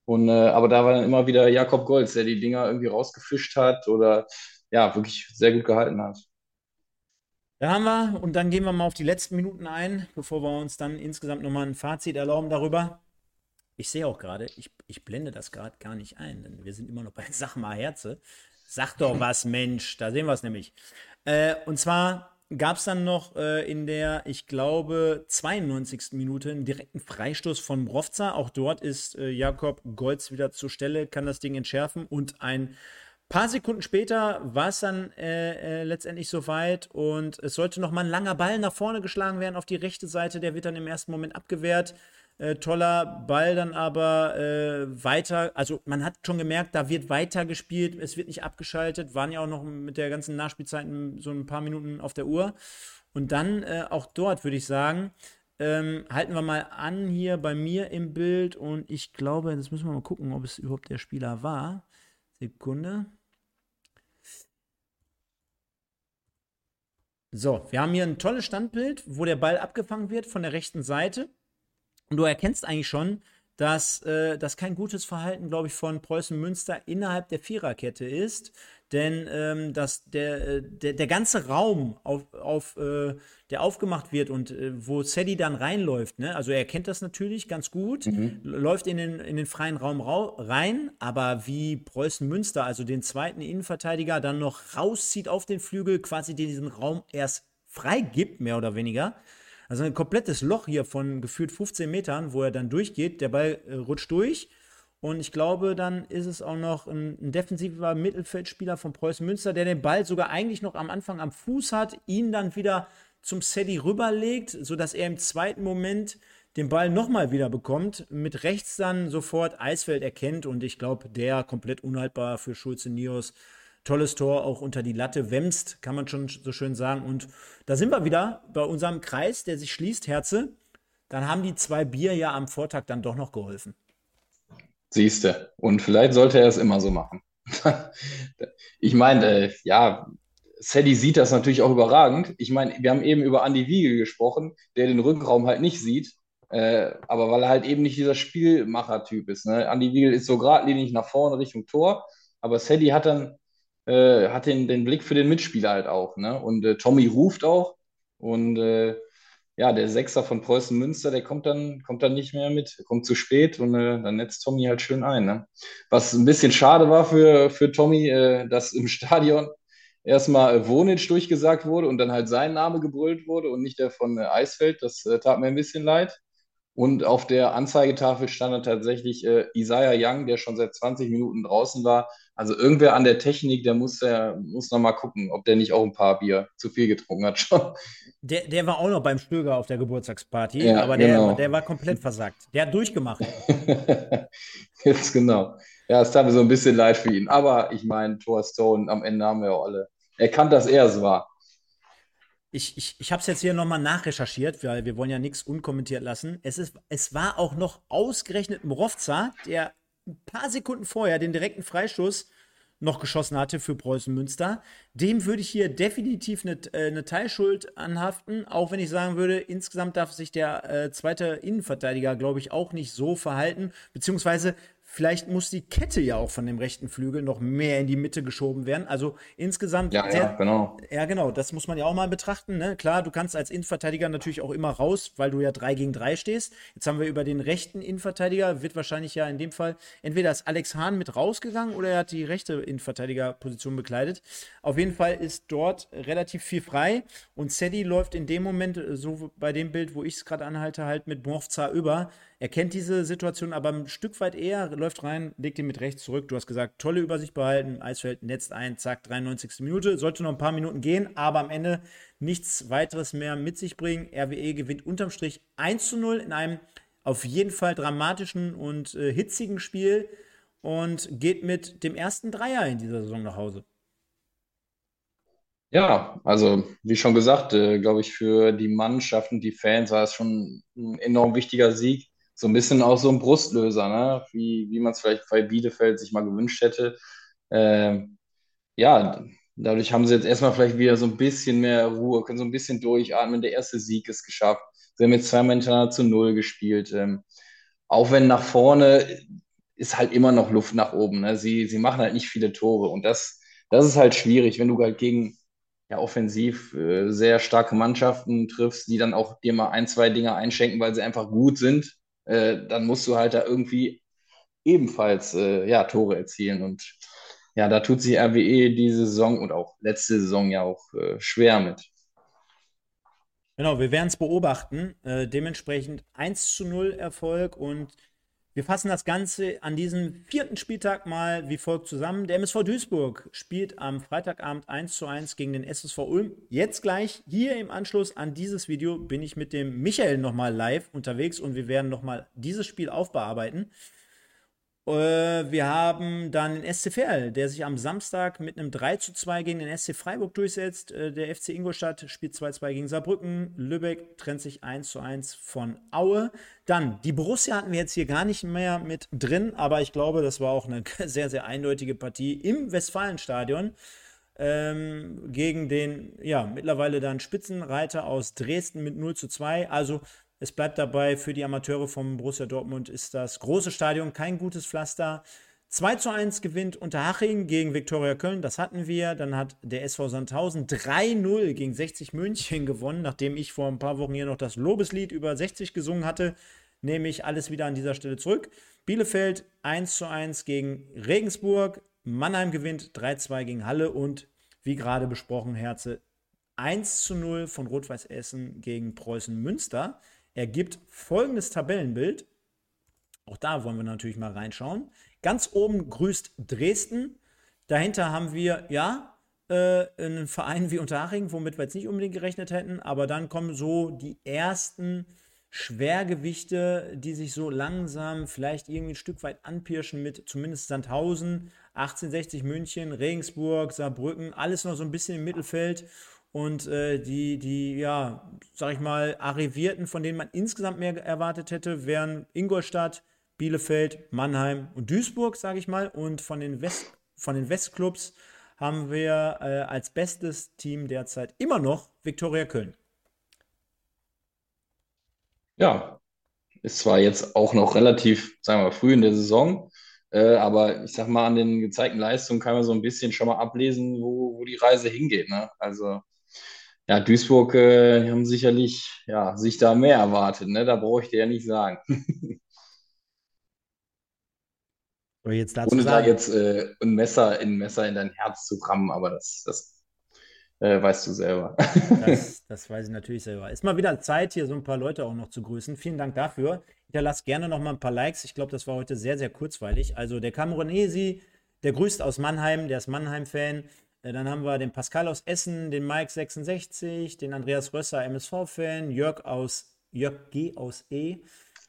Und, äh, aber da war dann immer wieder Jakob Golz, der die Dinger irgendwie rausgefischt hat oder ja, wirklich sehr gut gehalten hat. Da haben wir, und dann gehen wir mal auf die letzten Minuten ein, bevor wir uns dann insgesamt nochmal ein Fazit erlauben darüber. Ich sehe auch gerade, ich, ich blende das gerade gar nicht ein, denn wir sind immer noch bei *laughs* Sag mal Herze. Sag doch was, Mensch, da sehen wir es nämlich. Äh, und zwar gab es dann noch äh, in der, ich glaube, 92. Minute einen direkten Freistoß von Brovza. Auch dort ist äh, Jakob Golz wieder zur Stelle, kann das Ding entschärfen und ein paar Sekunden später war es dann äh, äh, letztendlich soweit und es sollte noch mal ein langer Ball nach vorne geschlagen werden auf die rechte Seite. Der wird dann im ersten Moment abgewehrt. Äh, toller Ball dann aber äh, weiter. Also man hat schon gemerkt, da wird weiter gespielt. Es wird nicht abgeschaltet. Waren ja auch noch mit der ganzen Nachspielzeit so ein paar Minuten auf der Uhr. Und dann äh, auch dort würde ich sagen, ähm, halten wir mal an hier bei mir im Bild und ich glaube, das müssen wir mal gucken, ob es überhaupt der Spieler war. Sekunde. So, wir haben hier ein tolles Standbild, wo der Ball abgefangen wird von der rechten Seite. Und du erkennst eigentlich schon, dass äh, das kein gutes Verhalten, glaube ich, von Preußen Münster innerhalb der Viererkette ist. Denn ähm, dass der, äh, der, der ganze Raum, auf, auf, äh, der aufgemacht wird und äh, wo Sadie dann reinläuft, ne? also er kennt das natürlich ganz gut, mhm. läuft in den, in den freien Raum rein, aber wie Preußen Münster, also den zweiten Innenverteidiger, dann noch rauszieht auf den Flügel, quasi diesen Raum erst freigibt, mehr oder weniger. Also ein komplettes Loch hier von gefühlt 15 Metern, wo er dann durchgeht, der Ball äh, rutscht durch und ich glaube, dann ist es auch noch ein, ein, defensiver Mittelfeldspieler von Preußen Münster, der den Ball sogar eigentlich noch am Anfang am Fuß hat, ihn dann wieder zum Sedi rüberlegt, sodass er im zweiten Moment den Ball nochmal wieder bekommt, mit rechts dann sofort Eisfeld erkennt und ich glaube, der komplett unhaltbar für Schulze Nios. Tolles Tor auch unter die Latte wämst, kann man schon so schön sagen. Und da sind wir wieder bei unserem Kreis, der sich schließt, Herze. Dann haben die zwei Bier ja am Vortag dann doch noch geholfen. Siehste. Und vielleicht sollte er es immer so machen. *laughs* ich meine, äh, ja, Sadie sieht das natürlich auch überragend. Ich meine, wir haben eben über Andy Wiegel gesprochen, der den Rückraum halt nicht sieht. Äh, aber weil er halt eben nicht dieser Spielmacher-Typ ist. Ne? Andy Wiegel ist so geradlinig nach vorne Richtung Tor, aber Sadie hat dann äh, hat den, den Blick für den Mitspieler halt auch. Ne? Und äh, Tommy ruft auch. Und äh, ja, der Sechser von Preußen Münster, der kommt dann, kommt dann nicht mehr mit, kommt zu spät und äh, dann netzt Tommy halt schön ein. Ne? Was ein bisschen schade war für, für Tommy, äh, dass im Stadion erstmal äh, Wonic durchgesagt wurde und dann halt sein Name gebrüllt wurde und nicht der von äh, Eisfeld. Das äh, tat mir ein bisschen leid. Und auf der Anzeigetafel stand dann tatsächlich äh, Isaiah Young, der schon seit 20 Minuten draußen war. Also irgendwer an der Technik, der muss, der muss noch mal gucken, ob der nicht auch ein paar Bier zu viel getrunken hat schon. Der, der war auch noch beim Stöger auf der Geburtstagsparty, ja, aber der, genau. der war komplett versagt. Der hat durchgemacht. *laughs* Jetzt genau. Ja, es tat mir so ein bisschen leid für ihn. Aber ich meine, Thor Stone, am Ende haben wir auch alle erkannt, dass er es war ich, ich, ich habe es jetzt hier nochmal nachrecherchiert, weil wir wollen ja nichts unkommentiert lassen. Es, ist, es war auch noch ausgerechnet Mrovza, der ein paar Sekunden vorher den direkten Freistoß noch geschossen hatte für Preußen Münster. Dem würde ich hier definitiv eine, äh, eine Teilschuld anhaften, auch wenn ich sagen würde, insgesamt darf sich der äh, zweite Innenverteidiger, glaube ich, auch nicht so verhalten, beziehungsweise Vielleicht muss die Kette ja auch von dem rechten Flügel noch mehr in die Mitte geschoben werden. Also insgesamt. Ja, sehr, ja, genau. Ja, genau. Das muss man ja auch mal betrachten. Ne? Klar, du kannst als Innenverteidiger natürlich auch immer raus, weil du ja 3 gegen 3 stehst. Jetzt haben wir über den rechten Innenverteidiger, wird wahrscheinlich ja in dem Fall, entweder ist Alex Hahn mit rausgegangen oder er hat die rechte Innenverteidigerposition bekleidet. Auf jeden Fall ist dort relativ viel frei und Sedi läuft in dem Moment, so bei dem Bild, wo ich es gerade anhalte, halt mit Morfza über er kennt diese Situation aber ein Stück weit eher, läuft rein, legt ihn mit rechts zurück. Du hast gesagt, tolle Übersicht behalten, Eisfeld netzt ein, zack, 93. Minute. Sollte noch ein paar Minuten gehen, aber am Ende nichts weiteres mehr mit sich bringen. RWE gewinnt unterm Strich 1 zu 0 in einem auf jeden Fall dramatischen und äh, hitzigen Spiel und geht mit dem ersten Dreier in dieser Saison nach Hause. Ja, also wie schon gesagt, äh, glaube ich, für die Mannschaften, die Fans war es schon ein enorm wichtiger Sieg so ein bisschen auch so ein Brustlöser, ne? wie, wie man es vielleicht bei Bielefeld sich mal gewünscht hätte. Ähm, ja, dadurch haben sie jetzt erstmal vielleicht wieder so ein bisschen mehr Ruhe, können so ein bisschen durchatmen. Der erste Sieg ist geschafft. Sie haben jetzt zweimal hintereinander zu Null gespielt. Ähm, auch wenn nach vorne ist halt immer noch Luft nach oben. Ne? Sie, sie machen halt nicht viele Tore und das, das ist halt schwierig, wenn du halt gegen ja, offensiv äh, sehr starke Mannschaften triffst, die dann auch dir mal ein, zwei Dinge einschenken, weil sie einfach gut sind äh, dann musst du halt da irgendwie ebenfalls äh, ja, Tore erzielen. Und ja, da tut sich RWE diese Saison und auch letzte Saison ja auch äh, schwer mit. Genau, wir werden es beobachten. Äh, dementsprechend 1 zu 0 Erfolg und wir fassen das Ganze an diesem vierten Spieltag mal wie folgt zusammen. Der MSV Duisburg spielt am Freitagabend 1 zu 1 gegen den SSV Ulm. Jetzt gleich hier im Anschluss an dieses Video bin ich mit dem Michael nochmal live unterwegs und wir werden nochmal dieses Spiel aufbearbeiten. Äh, wir haben dann den SC Verl, der sich am Samstag mit einem 3 zu 2 gegen den SC Freiburg durchsetzt. Äh, der FC Ingolstadt spielt 2 2 gegen Saarbrücken. Lübeck trennt sich 1 zu 1 von Aue. Dann, die Borussia hatten wir jetzt hier gar nicht mehr mit drin, aber ich glaube, das war auch eine *laughs* sehr, sehr eindeutige Partie im Westfalenstadion. Ähm, gegen den, ja, mittlerweile dann Spitzenreiter aus Dresden mit 0 zu 2. Also es bleibt dabei, für die Amateure vom Borussia Dortmund ist das große Stadion kein gutes Pflaster. 2 zu 1 gewinnt Unterhaching gegen Viktoria Köln, das hatten wir. Dann hat der SV Sandhausen 3-0 gegen 60 München gewonnen, nachdem ich vor ein paar Wochen hier noch das Lobeslied über 60 gesungen hatte. Nehme ich alles wieder an dieser Stelle zurück. Bielefeld 1 zu 1 gegen Regensburg. Mannheim gewinnt 3-2 gegen Halle und wie gerade besprochen, Herze 1 zu 0 von Rot-Weiß Essen gegen Preußen Münster ergibt folgendes Tabellenbild. Auch da wollen wir natürlich mal reinschauen. Ganz oben grüßt Dresden. Dahinter haben wir, ja, äh, einen Verein wie Unterhaching, womit wir jetzt nicht unbedingt gerechnet hätten. Aber dann kommen so die ersten Schwergewichte, die sich so langsam vielleicht irgendwie ein Stück weit anpirschen mit zumindest Sandhausen, 1860 München, Regensburg, Saarbrücken, alles noch so ein bisschen im Mittelfeld. Und äh, die, die, ja, sag ich mal, Arrivierten, von denen man insgesamt mehr erwartet hätte, wären Ingolstadt, Bielefeld, Mannheim und Duisburg, sage ich mal. Und von den West von den Westclubs haben wir äh, als bestes Team derzeit immer noch Viktoria Köln. Ja, ist zwar jetzt auch noch relativ, sagen wir mal, früh in der Saison, äh, aber ich sag mal, an den gezeigten Leistungen kann man so ein bisschen schon mal ablesen, wo, wo die Reise hingeht. Ne? Also, ja, Duisburg äh, haben sicherlich ja, sich da mehr erwartet. Ne? Da brauche ich dir ja nicht sagen. *laughs* jetzt dazu Ohne da sagen, jetzt äh, ein Messer, ein Messer in dein Herz zu rammen, aber das, das äh, weißt du selber. *laughs* das, das weiß ich natürlich selber. Ist mal wieder Zeit, hier so ein paar Leute auch noch zu grüßen. Vielen Dank dafür. Hinterlasst gerne noch mal ein paar Likes. Ich glaube, das war heute sehr, sehr kurzweilig. Also der Cameronesi, der grüßt aus Mannheim, der ist Mannheim-Fan. Äh, Dann haben wir den Pascal aus Essen, den Mike66, den Andreas Rösser, MSV-Fan, Jörg aus Jörg G aus E.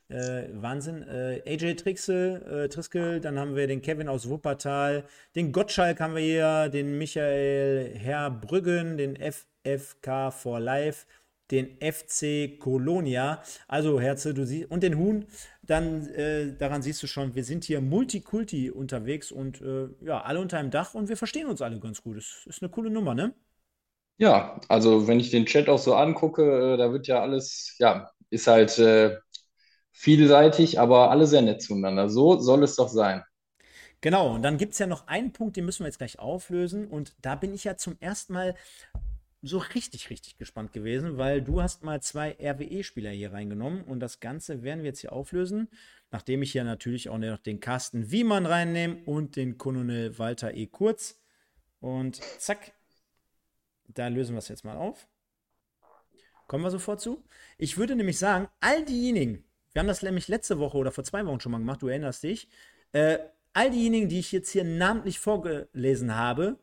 Äh, Wahnsinn. Äh, AJ Trixel, äh, Triskel, dann haben wir den Kevin aus Wuppertal, den Gottschalk haben wir hier, den Michael Herbrüggen, den FFK for Life, den FC Colonia. Also Herze, du siehst, und den Huhn, dann äh, daran siehst du schon, wir sind hier Multikulti unterwegs und äh, ja, alle unter einem Dach und wir verstehen uns alle ganz gut. Das ist eine coole Nummer, ne? Ja, also wenn ich den Chat auch so angucke, äh, da wird ja alles, ja, ist halt äh, vielseitig, aber alle sehr nett zueinander. So soll es doch sein. Genau, und dann gibt es ja noch einen Punkt, den müssen wir jetzt gleich auflösen. Und da bin ich ja zum ersten Mal so richtig, richtig gespannt gewesen, weil du hast mal zwei RWE-Spieler hier reingenommen und das Ganze werden wir jetzt hier auflösen, nachdem ich hier natürlich auch noch den Carsten Wiemann reinnehme und den Colonel Walter E. Kurz. Und zack, da lösen wir es jetzt mal auf. Kommen wir sofort zu. Ich würde nämlich sagen, all diejenigen, wir haben das nämlich letzte Woche oder vor zwei Wochen schon mal gemacht, du erinnerst dich, äh, all diejenigen, die ich jetzt hier namentlich vorgelesen habe,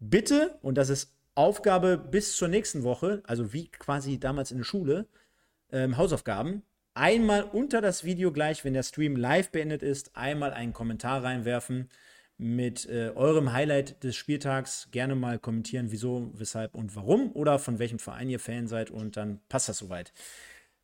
bitte, und das ist Aufgabe bis zur nächsten Woche, also wie quasi damals in der Schule, ähm, Hausaufgaben, einmal unter das Video gleich, wenn der Stream live beendet ist, einmal einen Kommentar reinwerfen mit äh, eurem Highlight des Spieltags. Gerne mal kommentieren, wieso, weshalb und warum oder von welchem Verein ihr Fan seid und dann passt das soweit.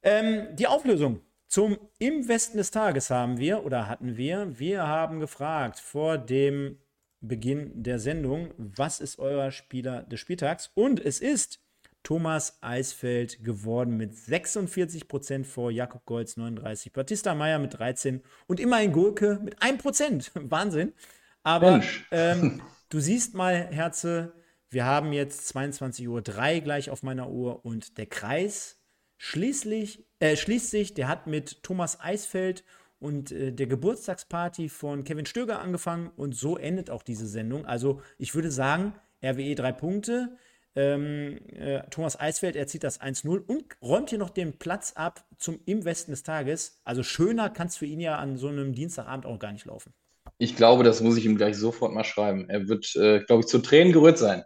Ähm, die Auflösung zum Im Westen des Tages haben wir oder hatten wir, wir haben gefragt vor dem Beginn der Sendung, was ist euer Spieler des Spieltags? Und es ist Thomas Eisfeld geworden mit 46% vor Jakob Golz 39, Batista Meyer mit 13 und immerhin Gurke mit 1%. *laughs* Wahnsinn. Aber *laughs* ähm, du siehst mal, Herze, wir haben jetzt 22.03 Uhr gleich auf meiner Uhr und der Kreis schließlich, äh, schließt sich. Der hat mit Thomas Eisfeld und äh, der Geburtstagsparty von Kevin Stöger angefangen und so endet auch diese Sendung. Also ich würde sagen, RWE drei Punkte. Ähm, äh, Thomas Eisfeld, er zieht das 1-0 und räumt hier noch den Platz ab zum im Westen des Tages. Also schöner kann es für ihn ja an so einem Dienstagabend auch gar nicht laufen. Ich glaube, das muss ich ihm gleich sofort mal schreiben. Er wird, äh, glaube ich, zu Tränen gerührt sein.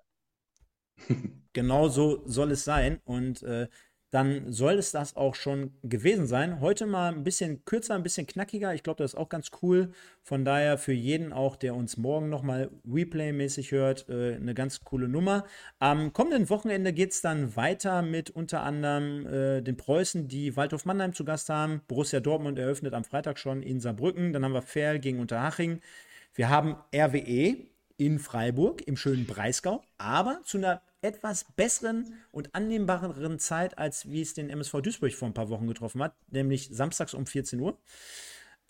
*laughs* genau so soll es sein. Und äh, dann soll es das auch schon gewesen sein. Heute mal ein bisschen kürzer, ein bisschen knackiger. Ich glaube, das ist auch ganz cool. Von daher für jeden auch, der uns morgen nochmal Replay-mäßig hört, äh, eine ganz coole Nummer. Am kommenden Wochenende geht es dann weiter mit unter anderem äh, den Preußen, die Waldhof Mannheim zu Gast haben. Borussia Dortmund eröffnet am Freitag schon in Saarbrücken. Dann haben wir Ferl gegen Unterhaching. Wir haben RWE in Freiburg im schönen Breisgau, aber zu einer etwas besseren und annehmbareren Zeit, als wie es den MSV Duisburg vor ein paar Wochen getroffen hat, nämlich samstags um 14 Uhr.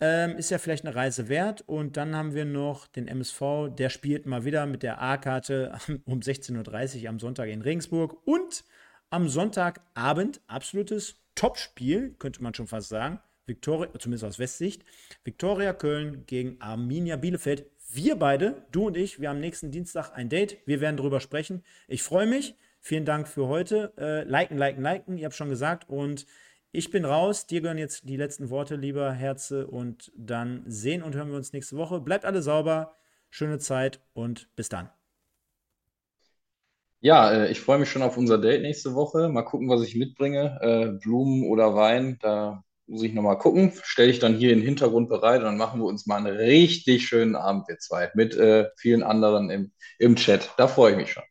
Ähm, ist ja vielleicht eine Reise wert. Und dann haben wir noch den MSV, der spielt mal wieder mit der A-Karte *laughs* um 16.30 Uhr am Sonntag in Regensburg. Und am Sonntagabend, absolutes Topspiel, könnte man schon fast sagen. Victoria, zumindest aus Westsicht, Viktoria Köln gegen Arminia Bielefeld wir beide, du und ich, wir haben nächsten Dienstag ein Date. Wir werden darüber sprechen. Ich freue mich. Vielen Dank für heute. Äh, liken, liken, liken. Ihr habt schon gesagt. Und ich bin raus. Dir gehören jetzt die letzten Worte, lieber Herze. Und dann sehen und hören wir uns nächste Woche. Bleibt alle sauber. Schöne Zeit und bis dann. Ja, äh, ich freue mich schon auf unser Date nächste Woche. Mal gucken, was ich mitbringe. Äh, Blumen oder Wein. Da muss ich nochmal gucken, stelle ich dann hier im Hintergrund bereit und dann machen wir uns mal einen richtig schönen Abend, wir zwei, mit äh, vielen anderen im, im Chat. Da freue ich mich schon.